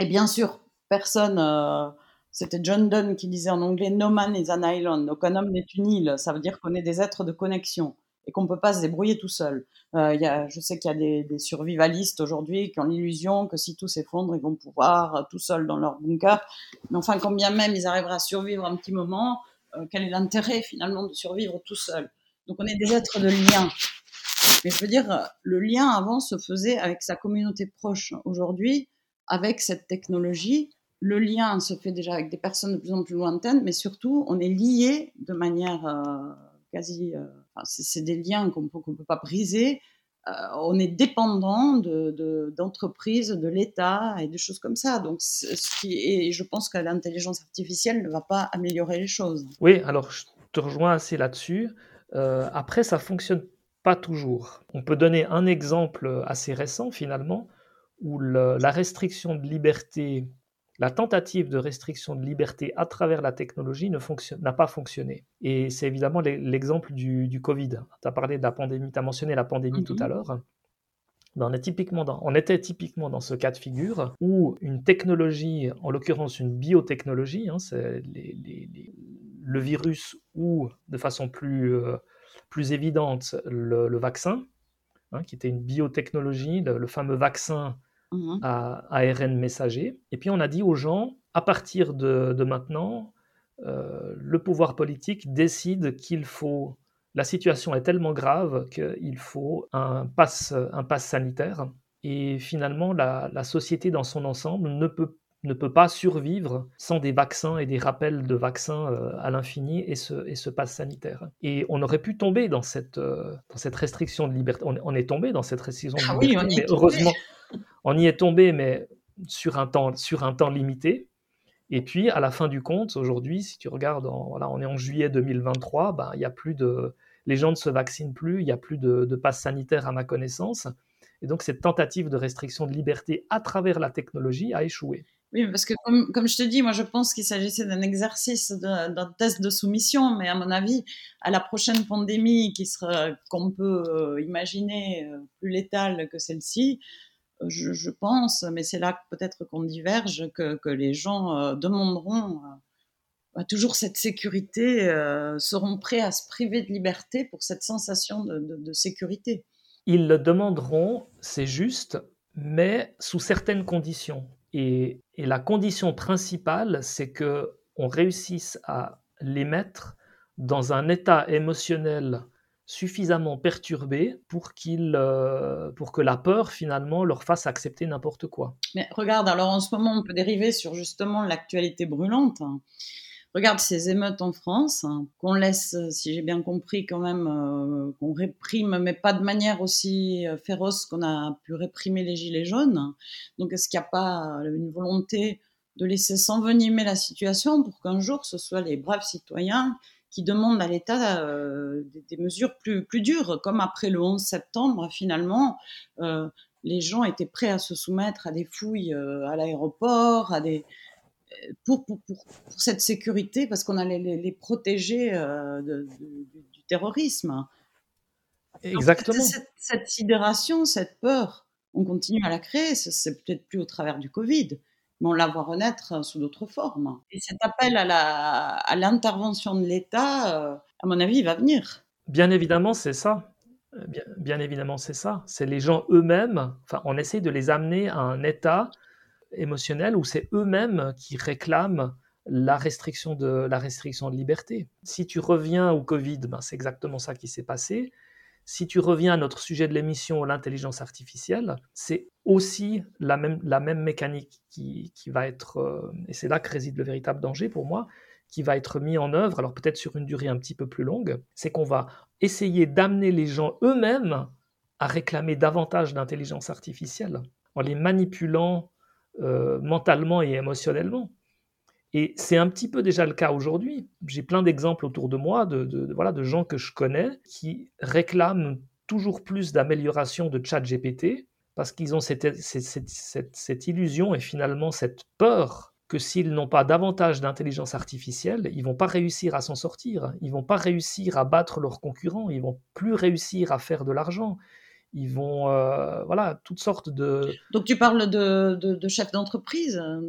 Et bien sûr, personne, euh, c'était John Donne qui disait en anglais No man is an island, aucun homme n'est une île. Ça veut dire qu'on est des êtres de connexion et qu'on ne peut pas se débrouiller tout seul. Euh, y a, je sais qu'il y a des, survivalistes aujourd'hui qui ont l'illusion que si tout s'effondre, ils vont pouvoir euh, tout seuls dans leur bunker. Mais enfin, combien même ils arriveraient à survivre un petit moment, quel est l'intérêt finalement de survivre tout seul? Donc on est des êtres de lien. Mais je veux dire, le lien avant se faisait avec sa communauté proche. Aujourd'hui, avec cette technologie, le lien se fait déjà avec des personnes de plus en plus lointaines, mais surtout, on est lié de manière euh, quasi. Euh, c'est des liens qu'on ne peut pas briser. Euh, on est dépendant d'entreprises, de, l'État et des choses comme ça. Donc, ce je pense que l'intelligence artificielle ne va pas améliorer les choses. Oui, alors je te rejoins assez là-dessus. après, ça fonctionne pas toujours. On peut donner un exemple assez récent finalement, où la restriction de liberté, la tentative de restriction de liberté à travers la technologie n'a pas fonctionné. Et c'est évidemment l'exemple du, Covid. Tu as parlé de la pandémie, tu as mentionné la pandémie tout à mm-hmm. l'heure. Ben, on, est typiquement on était typiquement dans ce cas de figure où une technologie, en l'occurrence une biotechnologie, hein, c'est le virus ou de façon plus, euh, plus évidente le, vaccin, hein, qui était une biotechnologie, le, fameux vaccin mmh à ARN messager. Et puis on a dit aux gens, à partir de, maintenant, euh, le pouvoir politique décide qu'il faut... La situation est tellement grave qu'il faut un pass, un pass sanitaire. Et finalement, la, la société dans son ensemble ne peut ne peut pas survivre sans des vaccins et des rappels de vaccins euh, à l'infini et ce, et ce pass sanitaire. Et on aurait pu tomber dans cette, euh, dans cette restriction de liberté. On, est tombé dans cette restriction de ah liberté, mais heureusement, on y est tombé, mais sur un temps, sur un temps limité. Et puis, à la fin du compte, aujourd'hui, si tu regardes, voilà, on est en juillet 2023, ben, il y a plus de, les gens ne se vaccinent plus, il n'y a plus de, de passe sanitaire à ma connaissance. Et donc cette tentative de restriction de liberté à travers la technologie a échoué. Oui, parce que comme, je te dis, moi je pense qu'il s'agissait d'un exercice, d'un test de soumission, mais à mon avis, à la prochaine pandémie qui sera, qu'on peut euh, imaginer euh, plus létale que celle-ci, euh, je, pense, mais c'est là peut-être qu'on diverge, que, les gens demanderont bah, toujours cette sécurité, seront prêts à se priver de liberté pour cette sensation de sécurité. Ils le demanderont, c'est juste, mais sous certaines conditions. Et, la condition principale, c'est que on réussisse à les mettre dans un état émotionnel suffisamment perturbé pour, qu'ils, euh, pour que la peur finalement leur fasse accepter n'importe quoi. Mais regarde, alors en ce moment on peut dériver sur justement l'actualité brûlante. Regarde ces émeutes en France, hein, qu'on laisse, si j'ai bien compris, quand même, euh, qu'on réprime, mais pas de manière aussi euh, féroce qu'on a pu réprimer les Gilets jaunes. Donc, est-ce qu'il n'y a pas une volonté de laisser s'envenimer la situation pour qu'un jour ce soit les braves citoyens qui demandent à l'État euh, des, mesures plus dures, comme après le 11 septembre, finalement, les gens étaient prêts à se soumettre à des fouilles à l'aéroport, à des, pour, pour, pour, cette sécurité, parce qu'on allait les, les protéger euh, de, du terrorisme. Exactement. cette, cette, sidération, cette peur, on continue à la créer. C'est peut-être plus au travers du Covid, mais on la voit renaître sous d'autres formes. Et cet appel à l'intervention à de l'État, euh, à mon avis, il va venir. Bien évidemment, c'est ça. Bien, bien évidemment, c'est ça. C'est les gens eux-mêmes. Enfin, on essaie de les amener à un état émotionnel où c'est eux-mêmes qui réclament la restriction de la restriction de liberté? Si tu reviens au Covid, ben c'est exactement ça qui s'est passé. Si tu reviens à notre sujet de l'émission, l'intelligence artificielle, c'est aussi la même, la même mécanique qui, qui va être, euh, et c'est là que réside le véritable danger pour moi, qui va être mis en œuvre, alors peut-être sur une durée un petit peu plus longue, c'est qu'on va essayer d'amener les gens eux-mêmes à réclamer davantage d'intelligence artificielle en les manipulant euh, mentalement et émotionnellement. Et c'est un petit peu déjà le cas aujourd'hui. J'ai plein d'exemples autour de moi de, voilà, de gens que je connais qui réclament toujours plus d'amélioration de chat GPT parce qu'ils ont cette, cette, cette, illusion et finalement cette peur que s'ils n'ont pas davantage d'intelligence artificielle, ils vont pas réussir à s'en sortir, ils vont pas réussir à battre leurs concurrents, ils vont plus réussir à faire de l'argent, ils vont, euh, voilà, toutes sortes de... Donc tu parles de, de, chef d'entreprise hein,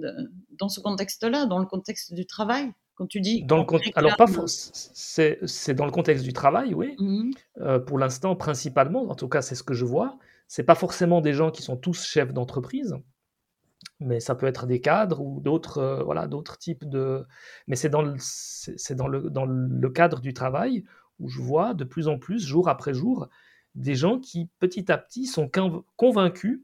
dans ce contexte-là, dans le contexte du travail? Quand tu dis dans le alors pas c'est c'est dans le contexte du travail oui. Mmh euh, pour l'instant principalement en tout cas c'est ce que je vois. C'est pas forcément des gens qui sont tous chefs d'entreprise mais ça peut être des cadres ou d'autres euh, voilà d'autres types de mais c'est dans le c'est dans le dans le cadre du travail où je vois de plus en plus jour après jour des gens qui, petit à petit, sont convaincus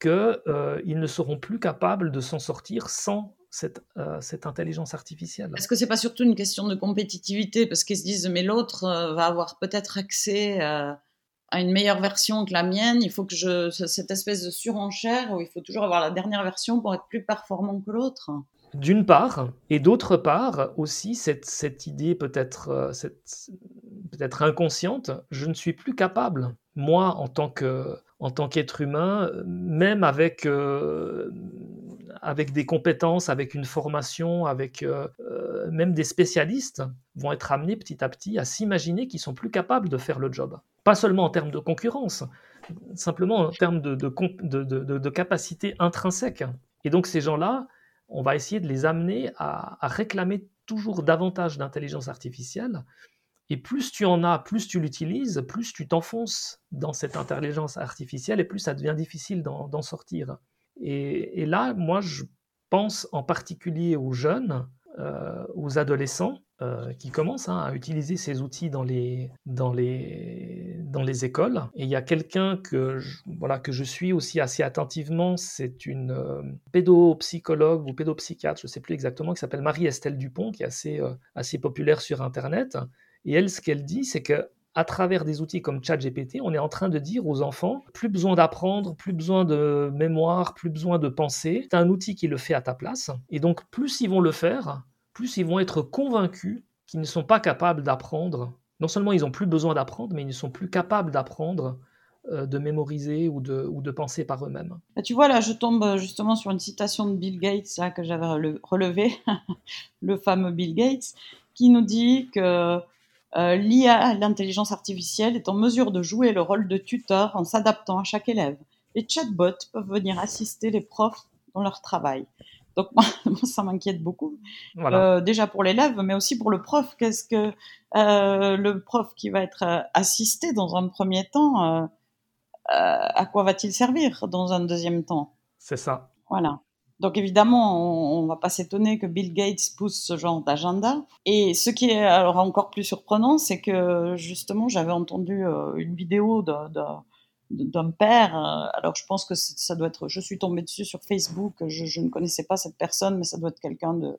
qu'ils euh, ne seront plus capables de s'en sortir sans cette, euh, cette intelligence artificielle. Est-ce que c'est pas surtout une question de compétitivité? Parce qu'ils se disent mais l'autre euh, va avoir peut-être accès à une meilleure version que la mienne, il faut que je cette espèce de surenchère où il faut toujours avoir la dernière version pour être plus performant que l'autre. D'une part, et d'autre part aussi cette, cette idée peut-être peut-être inconsciente, je ne suis plus capable, moi, en tant que en tant qu'être humain, même avec, euh, avec des compétences, avec une formation, avec euh, euh, même des spécialistes, vont être amenés petit à petit à s'imaginer qu'ils sont plus capables de faire le job. Pas seulement en termes de concurrence, simplement en termes de, de capacité intrinsèque. Et donc ces gens-là, on va essayer de les amener à, réclamer toujours davantage d'intelligence artificielle et plus tu en as, plus tu l'utilises, plus tu t'enfonces dans cette intelligence artificielle et plus ça devient difficile d'en sortir. Et, là, moi, je pense en particulier aux jeunes, euh, aux adolescents euh, qui commencent hein, à utiliser ces outils dans les, dans les, dans les écoles. Et il y a quelqu'un que, je, voilà, que je suis aussi assez attentivement, c'est une euh, pédopsychologue ou pédopsychiatre, je ne sais plus exactement, qui s'appelle Marie-Estelle Dupont, qui est assez, assez populaire sur Internet et elle, ce qu'elle dit, c'est que à travers des outils comme ChatGPT, on est en train de dire aux enfants plus besoin d'apprendre, plus besoin de mémoire, plus besoin de penser. C'est un outil qui le fait à ta place. Et donc, plus ils vont le faire, plus ils vont être convaincus qu'ils ne sont pas capables d'apprendre. Non seulement ils n'ont plus besoin d'apprendre, mais ils ne sont plus capables d'apprendre de mémoriser ou de, ou de penser par eux-mêmes. Bah, tu vois, là, je tombe justement sur une citation de Bill Gates là, que j'avais relevé, [laughs] le fameux Bill Gates, qui nous dit que euh, l'IA, l'intelligence artificielle, est en mesure de jouer le rôle de tuteur en s'adaptant à chaque élève. Les chatbots peuvent venir assister les profs dans leur travail. Donc [laughs] moi, ça m'inquiète beaucoup. Euh, déjà pour l'élève, mais aussi pour le prof. Qu'est-ce que euh, le prof qui va être assisté dans un premier temps, à quoi va-t-il servir dans un deuxième temps? C'est ça. Voilà. Donc évidemment, on, ne va pas s'étonner que Bill Gates pousse ce genre d'agenda. Et ce qui est alors encore plus surprenant, c'est que justement, j'avais entendu euh, une vidéo d'un père. Euh, alors je pense que ça doit être. Je suis tombée dessus sur Facebook. Je, je, ne connaissais pas cette personne, mais ça doit être quelqu'un de,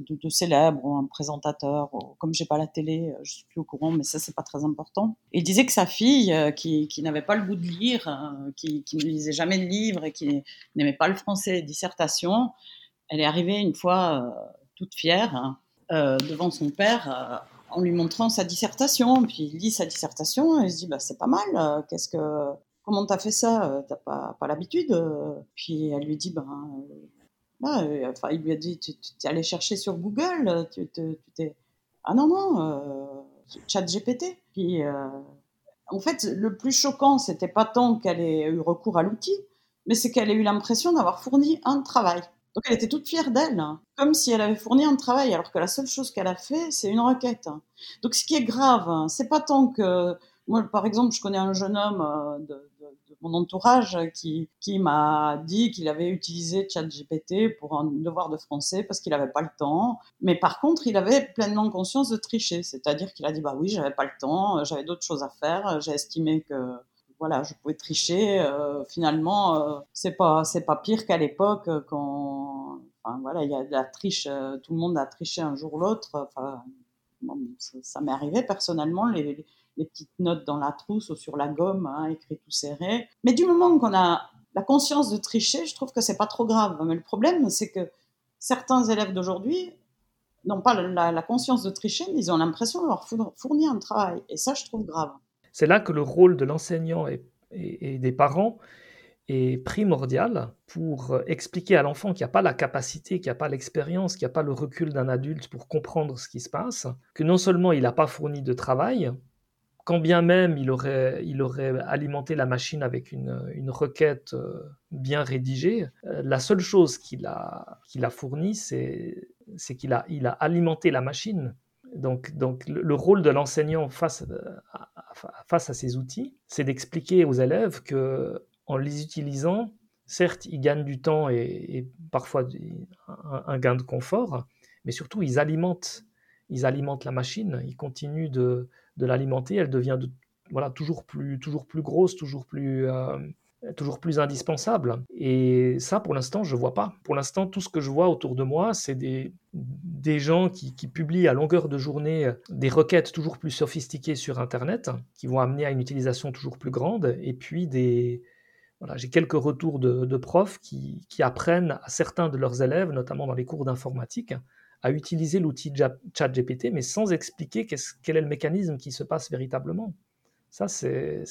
de, de, célèbre, un présentateur. Comme j'ai pas la télé, euh, je suis plus au courant, mais ça c'est pas très important. il disait que sa fille, euh, qui, qui n'avait pas le goût de lire, euh, qui, qui, ne lisait jamais de livres et qui n'aimait pas le français, dissertation, elle est arrivée une fois toute fière hein, devant son père en lui montrant sa dissertation. Puis il lit sa dissertation et il se dit bah c'est pas mal. Qu'est-ce que comment t'as fait ça T'as pas pas l'habitude Puis elle lui dit ben euh, enfin, il lui a dit, tu, tu es allé chercher sur Google, tu, t'es... Ah non, non, euh, chat GPT. Puis, euh, en fait, le plus choquant, c'était pas tant qu'elle ait eu recours à l'outil, mais c'est qu'elle ait eu l'impression d'avoir fourni un travail. Donc elle était toute fière d'elle, hein. comme si elle avait fourni un travail, alors que la seule chose qu'elle a fait, c'est une requête. Donc ce qui est grave, hein, c'est pas tant que moi, par exemple, je connais un jeune homme de, mon entourage qui, qui m'a dit qu'il avait utilisé ChatGPT pour un devoir de français parce qu'il n'avait pas le temps. Mais par contre, il avait pleinement conscience de tricher. C'est-à-dire qu'il a dit, bah oui, j'avais pas le temps, j'avais d'autres choses à faire, j'ai estimé que voilà, je pouvais tricher. Euh, finalement, euh, c'est pas c'est pas pire qu'à l'époque quand enfin, voilà, il y a de la triche, euh, tout le monde a triché un jour ou l'autre. Enfin, ça, m'est arrivé personnellement les, petites notes dans la trousse ou sur la gomme, hein, tout serré. Mais du moment qu'on a la conscience de tricher, je trouve que c'est pas trop grave. Mais le problème, c'est que certains élèves d'aujourd'hui n'ont pas la, conscience de tricher, mais ils ont l'impression d'avoir fourni un travail. Et ça, je trouve grave. C'est là que le rôle de l'enseignant et, des parents est primordial pour expliquer à l'enfant qu'il n'y a pas la capacité, qu'il n'y a pas l'expérience, qu'il n'y a pas le recul d'un adulte pour comprendre ce qui se passe, que non seulement il n'a pas fourni de travail, quand bien même il aurait, alimenté la machine avec une, requête euh, bien rédigée, euh, la seule chose qu'il a, fournie, c'est, qu'il a, alimenté la machine. Donc, donc le, rôle de l'enseignant face, à, face à ces outils, c'est d'expliquer aux élèves que en les utilisant, certes, ils gagnent du temps et, parfois un, gain de confort, mais surtout, ils alimentent, ils alimentent la machine, ils continuent de, de l'alimenter, elle devient voilà, toujours, plus, toujours plus grosse, toujours plus, euh, toujours plus indispensable. Et ça, pour l'instant, je ne vois pas. Pour l'instant, tout ce que je vois autour de moi, c'est des, gens qui, publient à longueur de journée des requêtes toujours plus sophistiquées sur Internet, qui vont amener à une utilisation toujours plus grande, et puis des... Voilà, j'ai quelques retours de, profs qui apprennent à certains de leurs élèves, notamment dans les cours d'informatique, à utiliser l'outil ChatGPT, mais sans expliquer quel est le mécanisme qui se passe véritablement. Ça, c'est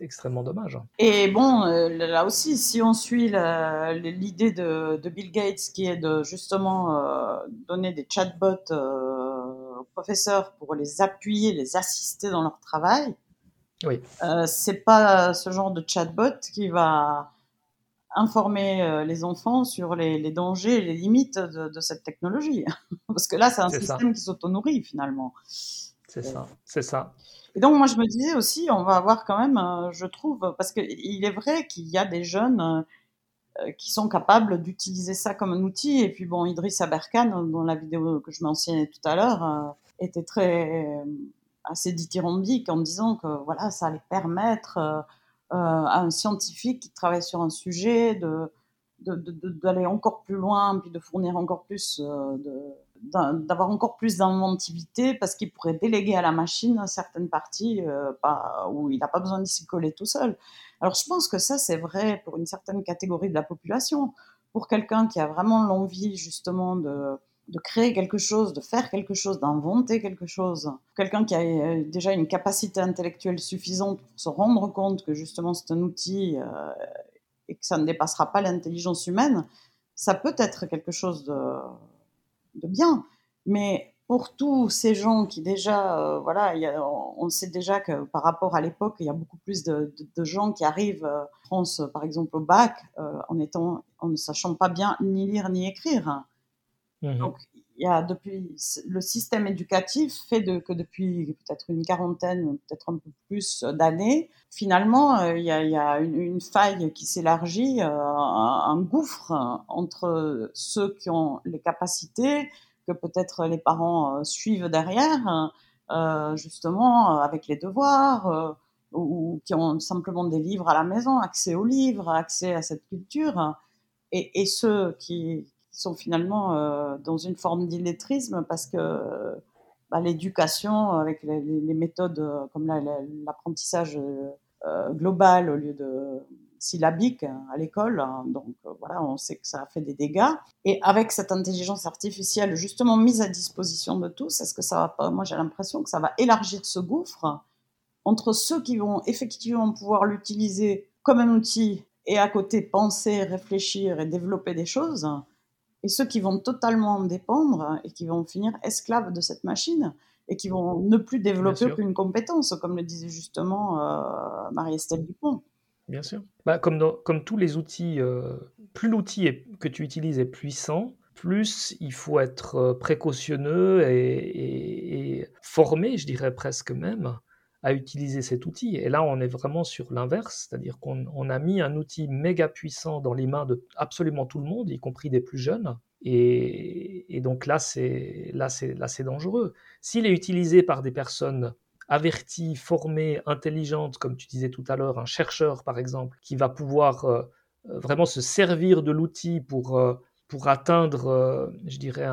extrêmement dommage. Et bon, euh, là aussi, si on suit l'idée de, Bill Gates, qui est de justement euh, donner des chatbots euh, aux professeurs pour les appuyer, les assister dans leur travail, oui. c'est pas ce genre de chatbot qui va informer euh, les enfants sur les, dangers et les limites de, cette technologie. [laughs] Parce que là, c'est un système qui s'auto-nourrit finalement. C'est ça, c'est ça. Et donc, moi, je me disais aussi, on va avoir quand même, euh, je trouve, parce qu'il est vrai qu'il y a des jeunes euh, qui sont capables d'utiliser ça comme un outil. Et puis, bon, Idriss Aberkan, dans la vidéo que je mentionnais tout à l'heure, était très assez dithyrambique en disant que voilà, ça allait permettre euh, à un scientifique qui travaille sur un sujet, de, d'aller encore plus loin, puis de fournir encore plus, euh, d'avoir encore plus d'inventivité, parce qu'il pourrait déléguer à la machine certaines parties euh, où il n'a pas besoin de s'y coller tout seul. Alors je pense que ça, c'est vrai pour une certaine catégorie de la population. Pour quelqu'un qui a vraiment l'envie justement de, de créer quelque chose, de faire quelque chose, d'inventer quelque chose. Quelqu'un qui a euh, déjà une capacité intellectuelle suffisante pour se rendre compte que justement c'est un outil euh, et que ça ne dépassera pas l'intelligence humaine, ça peut être quelque chose de, de bien. Mais pour tous ces gens qui déjà, euh, voilà, on sait déjà que par rapport à l'époque, il y a beaucoup plus de, gens qui arrivent en France, par exemple, au bac, en, étant, en ne sachant pas bien ni lire ni écrire. Mmh Donc, il y a depuis le système éducatif fait de, que depuis peut-être une quarantaine, peut-être un peu plus d'années, finalement, euh, il y a, il y a une, faille qui s'élargit, euh, un, gouffre entre ceux qui ont les capacités, que peut-être les parents euh, suivent derrière, justement avec les devoirs, ou, qui ont simplement des livres à la maison, accès aux livres, accès à cette culture, et, et ceux qui, sont finalement euh, dans une forme d'illettrisme parce que bah, l'éducation avec les, méthodes euh, comme l'apprentissage euh, global au lieu de syllabique à l'école. Hein, donc voilà, on sait que ça a fait des dégâts. Et avec cette intelligence artificielle justement mise à disposition de tous, est-ce que ça va pas Moi, j'ai l'impression que ça va élargir ce gouffre entre ceux qui vont effectivement pouvoir l'utiliser comme un outil et à côté penser, réfléchir et développer des choses, et ceux qui vont totalement en dépendre et qui vont finir esclaves de cette machine et qui vont ne plus développer aucune compétence, comme le disait justement euh, Marie-Estelle Dupont. Bien sûr. Bah, comme, comme tous les outils, euh, plus l'outil que tu utilises est puissant, plus il faut être euh, précautionneux et, et formé, je dirais presque même, à utiliser cet outil. Et là, on est vraiment sur l'inverse, c'est-à-dire qu'on a mis un outil méga puissant dans les mains de absolument tout le monde, y compris des plus jeunes. Et, donc là, c'est là, c'est là, c'est dangereux. S'il est utilisé par des personnes averties, formées, intelligentes, comme tu disais tout à l'heure, un chercheur par exemple, qui va pouvoir euh, vraiment se servir de l'outil pour euh, pour atteindre, euh, je dirais,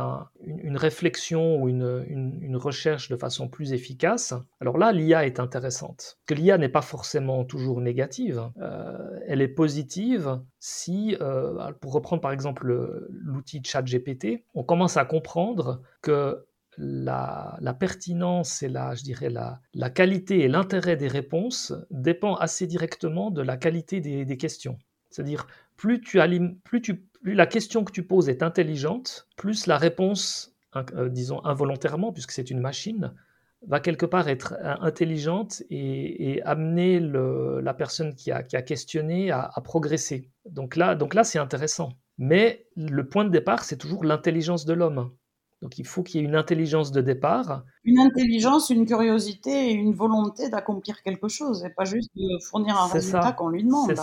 une, réflexion ou une, recherche de façon plus efficace, alors là, l'IA est intéressante. Que l'IA n'est pas forcément toujours négative, euh, elle est positive si, euh, pour reprendre par exemple l'outil ChatGPT, on commence à comprendre que la, pertinence et la, je dirais, la, la qualité et l'intérêt des réponses dépend assez directement de la qualité des, questions. C'est-à-dire, plus tu, plus tu plus la question que tu poses est intelligente, plus la réponse, euh, disons involontairement, puisque c'est une machine, va quelque part être euh, intelligente et, amener la personne qui a, questionné à, progresser. Donc là, donc là c'est intéressant. Mais le point de départ, c'est toujours l'intelligence de l'homme. Donc il faut qu'il y ait une intelligence de départ. Une intelligence, une curiosité et une volonté d'accomplir quelque chose, et pas juste de fournir un résultat qu'on lui demande.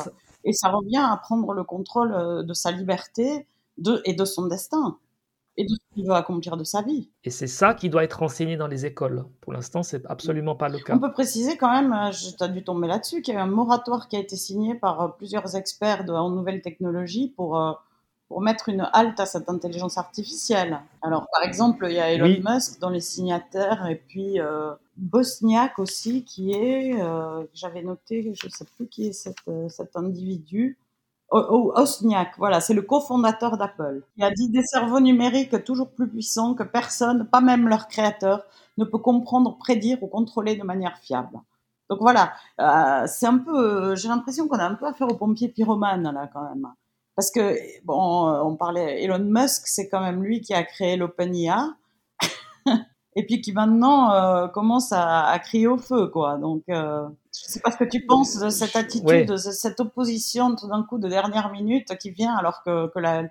Et ça revient à prendre le contrôle euh, de sa liberté de, et de son destin et de ce qu'il veut accomplir de sa vie. Et c'est ça qui doit être enseigné dans les écoles. Pour l'instant, c'est absolument pas le cas. On peut préciser quand même, euh, tu as dû tomber là-dessus, qu'il y a un moratoire qui a été signé par euh, plusieurs experts de, en nouvelles technologies pour pour mettre une halte à cette intelligence artificielle. Alors, par exemple, il y a Elon Musk dans les signataires, et puis euh, Bosniak aussi, qui est, euh, j'avais noté, je ne sais plus qui est cet, euh, cet individu, oh, Osniak, voilà, c'est le cofondateur d'Apple. Il a dit des cerveaux numériques toujours plus puissants que personne, pas même leur créateur, ne peut comprendre, prédire ou contrôler de manière fiable. Donc voilà, euh, c'est un peu, j'ai l'impression qu'on a un peu affaire aux pompiers pyromanes là quand même. Parce que, bon, on parlait, Elon Musk, c'est quand même lui qui a créé l'OpenIA. [laughs] et puis qui maintenant euh, commence à, crier au feu, quoi. Donc, euh, je sais pas ce que tu penses de cette attitude, de cette opposition tout d'un coup de dernière minute qui vient alors que, que la,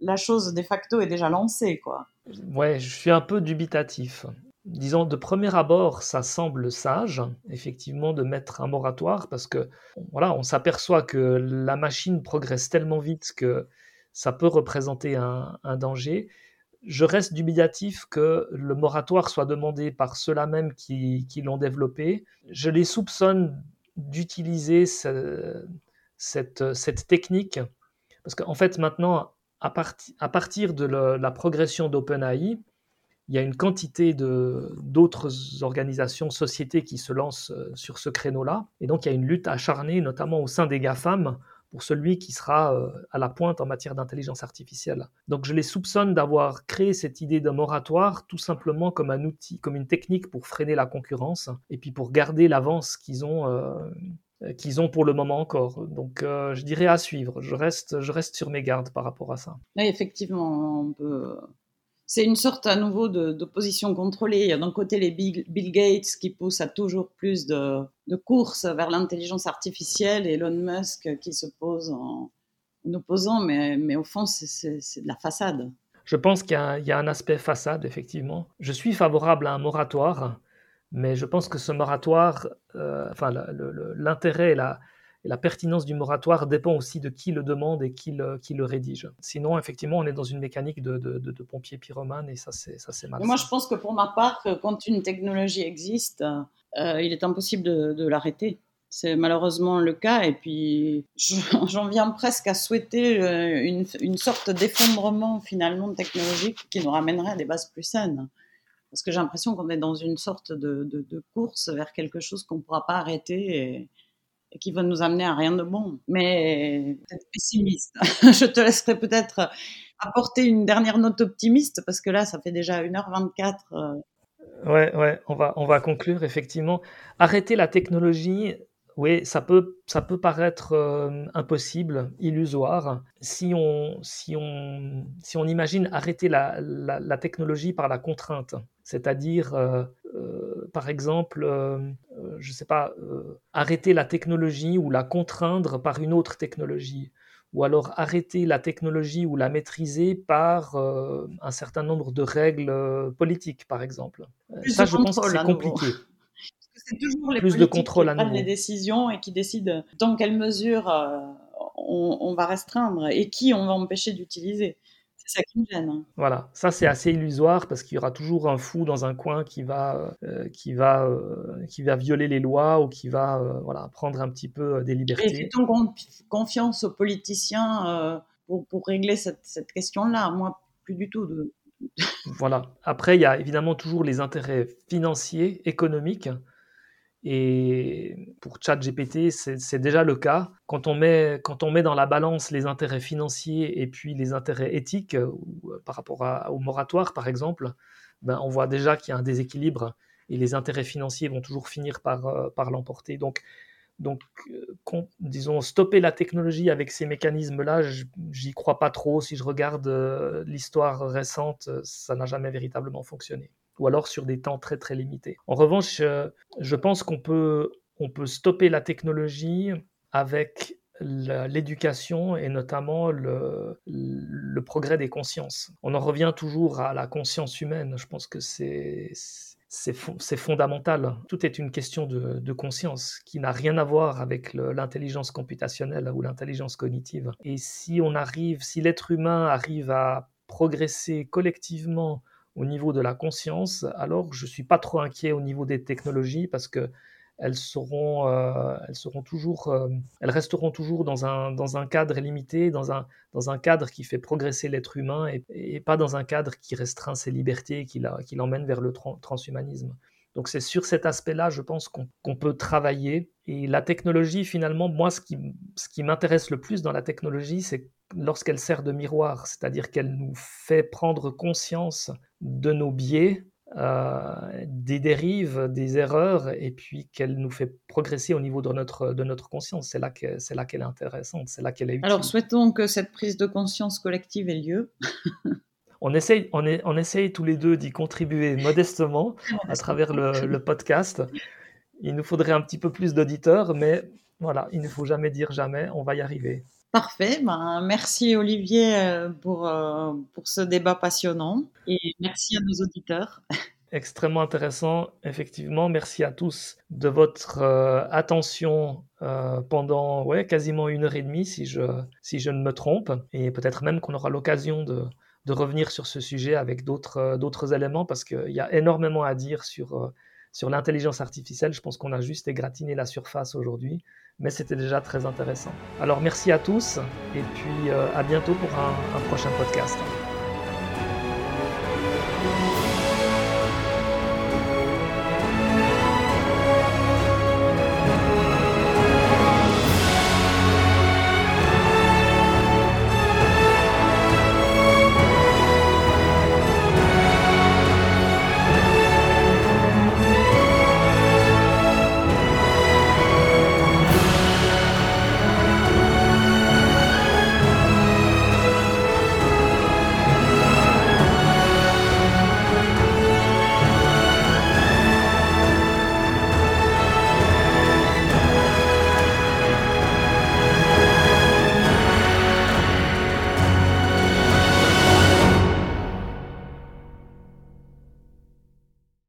la, chose de facto est déjà lancée, quoi. Ouais, je suis un peu dubitatif disons, de premier abord, ça semble sage, effectivement, de mettre un moratoire, parce que, voilà, on s'aperçoit que la machine progresse tellement vite que ça peut représenter un, danger. Je reste dubitatif que le moratoire soit demandé par ceux-là même qui, l'ont développé. Je les soupçonne d'utiliser cette, technique, parce qu'en fait, maintenant, à partir de la progression d'OpenAI, il y a une quantité d'autres organisations, sociétés qui se lancent euh, sur ce créneau-là. Et donc, il y a une lutte acharnée, notamment au sein des GAFAM, pour celui qui sera euh, à la pointe en matière d'intelligence artificielle. Donc je les soupçonne d'avoir créé cette idée de moratoire tout simplement comme un outil, comme une technique pour freiner la concurrence et puis pour garder l'avance qu'ils ont. Euh, qu'ils ont pour le moment encore. Donc je dirais à suivre. Je reste, je reste sur mes gardes par rapport à ça. Oui, effectivement, on peut, c'est une sorte à nouveau d'opposition contrôlée. Il y a d'un côté les Bill, Gates qui poussent à toujours plus de, courses vers l'intelligence artificielle et Elon Musk qui se pose en, opposant, mais, mais au fond, c'est de la façade. Je pense qu'il y, y, a un aspect façade, effectivement. Je suis favorable à un moratoire, mais je pense que ce moratoire, euh, enfin, l'intérêt et la, et la pertinence du moratoire dépend aussi de qui le demande et qui le, qui le rédige. Sinon, effectivement, on est dans une mécanique de, de, de, pompier pyromane et ça, c'est mal. Moi, je pense que pour ma part, quand une technologie existe, euh, il est impossible de, l'arrêter. C'est malheureusement le cas. Et puis, [laughs] j'en viens presque à souhaiter euh, une, une sorte d'effondrement finalement technologique qui nous ramènerait à des bases plus saines. Parce que j'ai l'impression qu'on est dans une sorte de, de, course vers quelque chose qu'on ne pourra pas arrêter. Et, qui va nous amener à rien de bon. Mais peut-être pessimiste. [laughs] Je te laisserai peut-être apporter une dernière note optimiste parce que là, ça fait déjà 1h24. Euh. Ouais, ouais, on va, on va conclure effectivement. Arrêter la technologie, oui, ça peut, ça peut paraître euh, impossible, illusoire, si on, si, on, si on imagine arrêter la, la, technologie par la contrainte, c'est-à-dire, euh, euh, par exemple, je ne sais pas, arrêter la technologie ou la contraindre par une autre technologie, ou alors arrêter la technologie ou la maîtriser par un certain nombre de règles politiques, par exemple. ça, je pense que c'est compliqué [laughs] c'est toujours les plus de contrôle qui prennent les décisions et qui décident dans quelle mesure euh, on, va restreindre et qui on va empêcher d'utiliser. C'est ça qui me gêne. Hein. Voilà, ça c'est assez illusoire parce qu'il y aura toujours un fou dans un coin qui va, euh, qui va, euh, qui va violer les lois ou qui va voilà, prendre un petit peu des libertés. Et fait-on confiance aux politiciens pour, pour, régler cette, cette question-là Moi, plus du tout. De... voilà. Après, il y a évidemment toujours les intérêts financiers, économiques et pour ChatGPT, c'est déjà le cas. Quand on, met, quand on met dans la balance les intérêts financiers et puis les intérêts éthiques, euh, par rapport au moratoire par exemple, ben, on voit déjà qu'il y a un déséquilibre et les intérêts financiers vont toujours finir par, euh, l'emporter. Donc, donc euh, disons, stopper la technologie avec ces mécanismes-là, j'y crois pas trop. Si je regarde l'histoire récente, ça n'a jamais véritablement fonctionné ou alors sur des temps très très limités. En revanche, euh, je pense qu'on peut, on peut stopper la technologie avec l'éducation et notamment le, le, progrès des consciences. On en revient toujours à la conscience humaine. Je pense que c'est fondamental. Tout est une question de, de conscience qui n'a rien à voir avec l'intelligence computationnelle ou l'intelligence cognitive. Et si on arrive, si l'être humain arrive à progresser collectivement au niveau de la conscience, alors je ne suis pas trop inquiet au niveau des technologies parce que elles seront, euh, elles seront toujours, euh, elles resteront toujours dans un, dans un cadre limité, dans un, dans un cadre qui fait progresser l'être humain et, pas dans un cadre qui restreint ses libertés et qui l'emmène vers le transhumanisme. Donc c'est sur cet aspect-là, je pense qu'on peut travailler. Et la technologie, finalement, moi, ce qui, ce qui m'intéresse le plus dans la technologie, c'est lorsqu'elle sert de miroir, c'est-à-dire qu'elle nous fait prendre conscience de nos biais, euh, des dérives, des erreurs, et puis qu'elle nous fait progresser au niveau de notre, de notre conscience. C'est là qu'elle est intéressante, c'est là qu'elle est utile. Alors souhaitons que cette prise de conscience collective ait lieu. on essaye, on, est, on essaye tous les deux d'y contribuer [laughs] modestement à travers le, le, podcast. Il nous faudrait un petit peu plus d'auditeurs, mais voilà, il ne faut jamais dire jamais, on va y arriver. Parfait. Ben, merci Olivier euh, pour, euh, pour ce débat passionnant et merci à nos auditeurs. [laughs] Extrêmement intéressant, effectivement. Merci à tous de votre euh, attention pendant ouais, quasiment une heure et demie, si je, si je ne me trompe. Et peut-être même qu'on aura l'occasion de, de, revenir sur ce sujet avec d'autres d'autres éléments, parce qu'il y a énormément à dire sur, sur l'intelligence artificielle. Je pense qu'on a juste égratigné la surface aujourd'hui mais c'était déjà très intéressant. Alors merci à tous et puis euh, à bientôt pour un prochain podcast.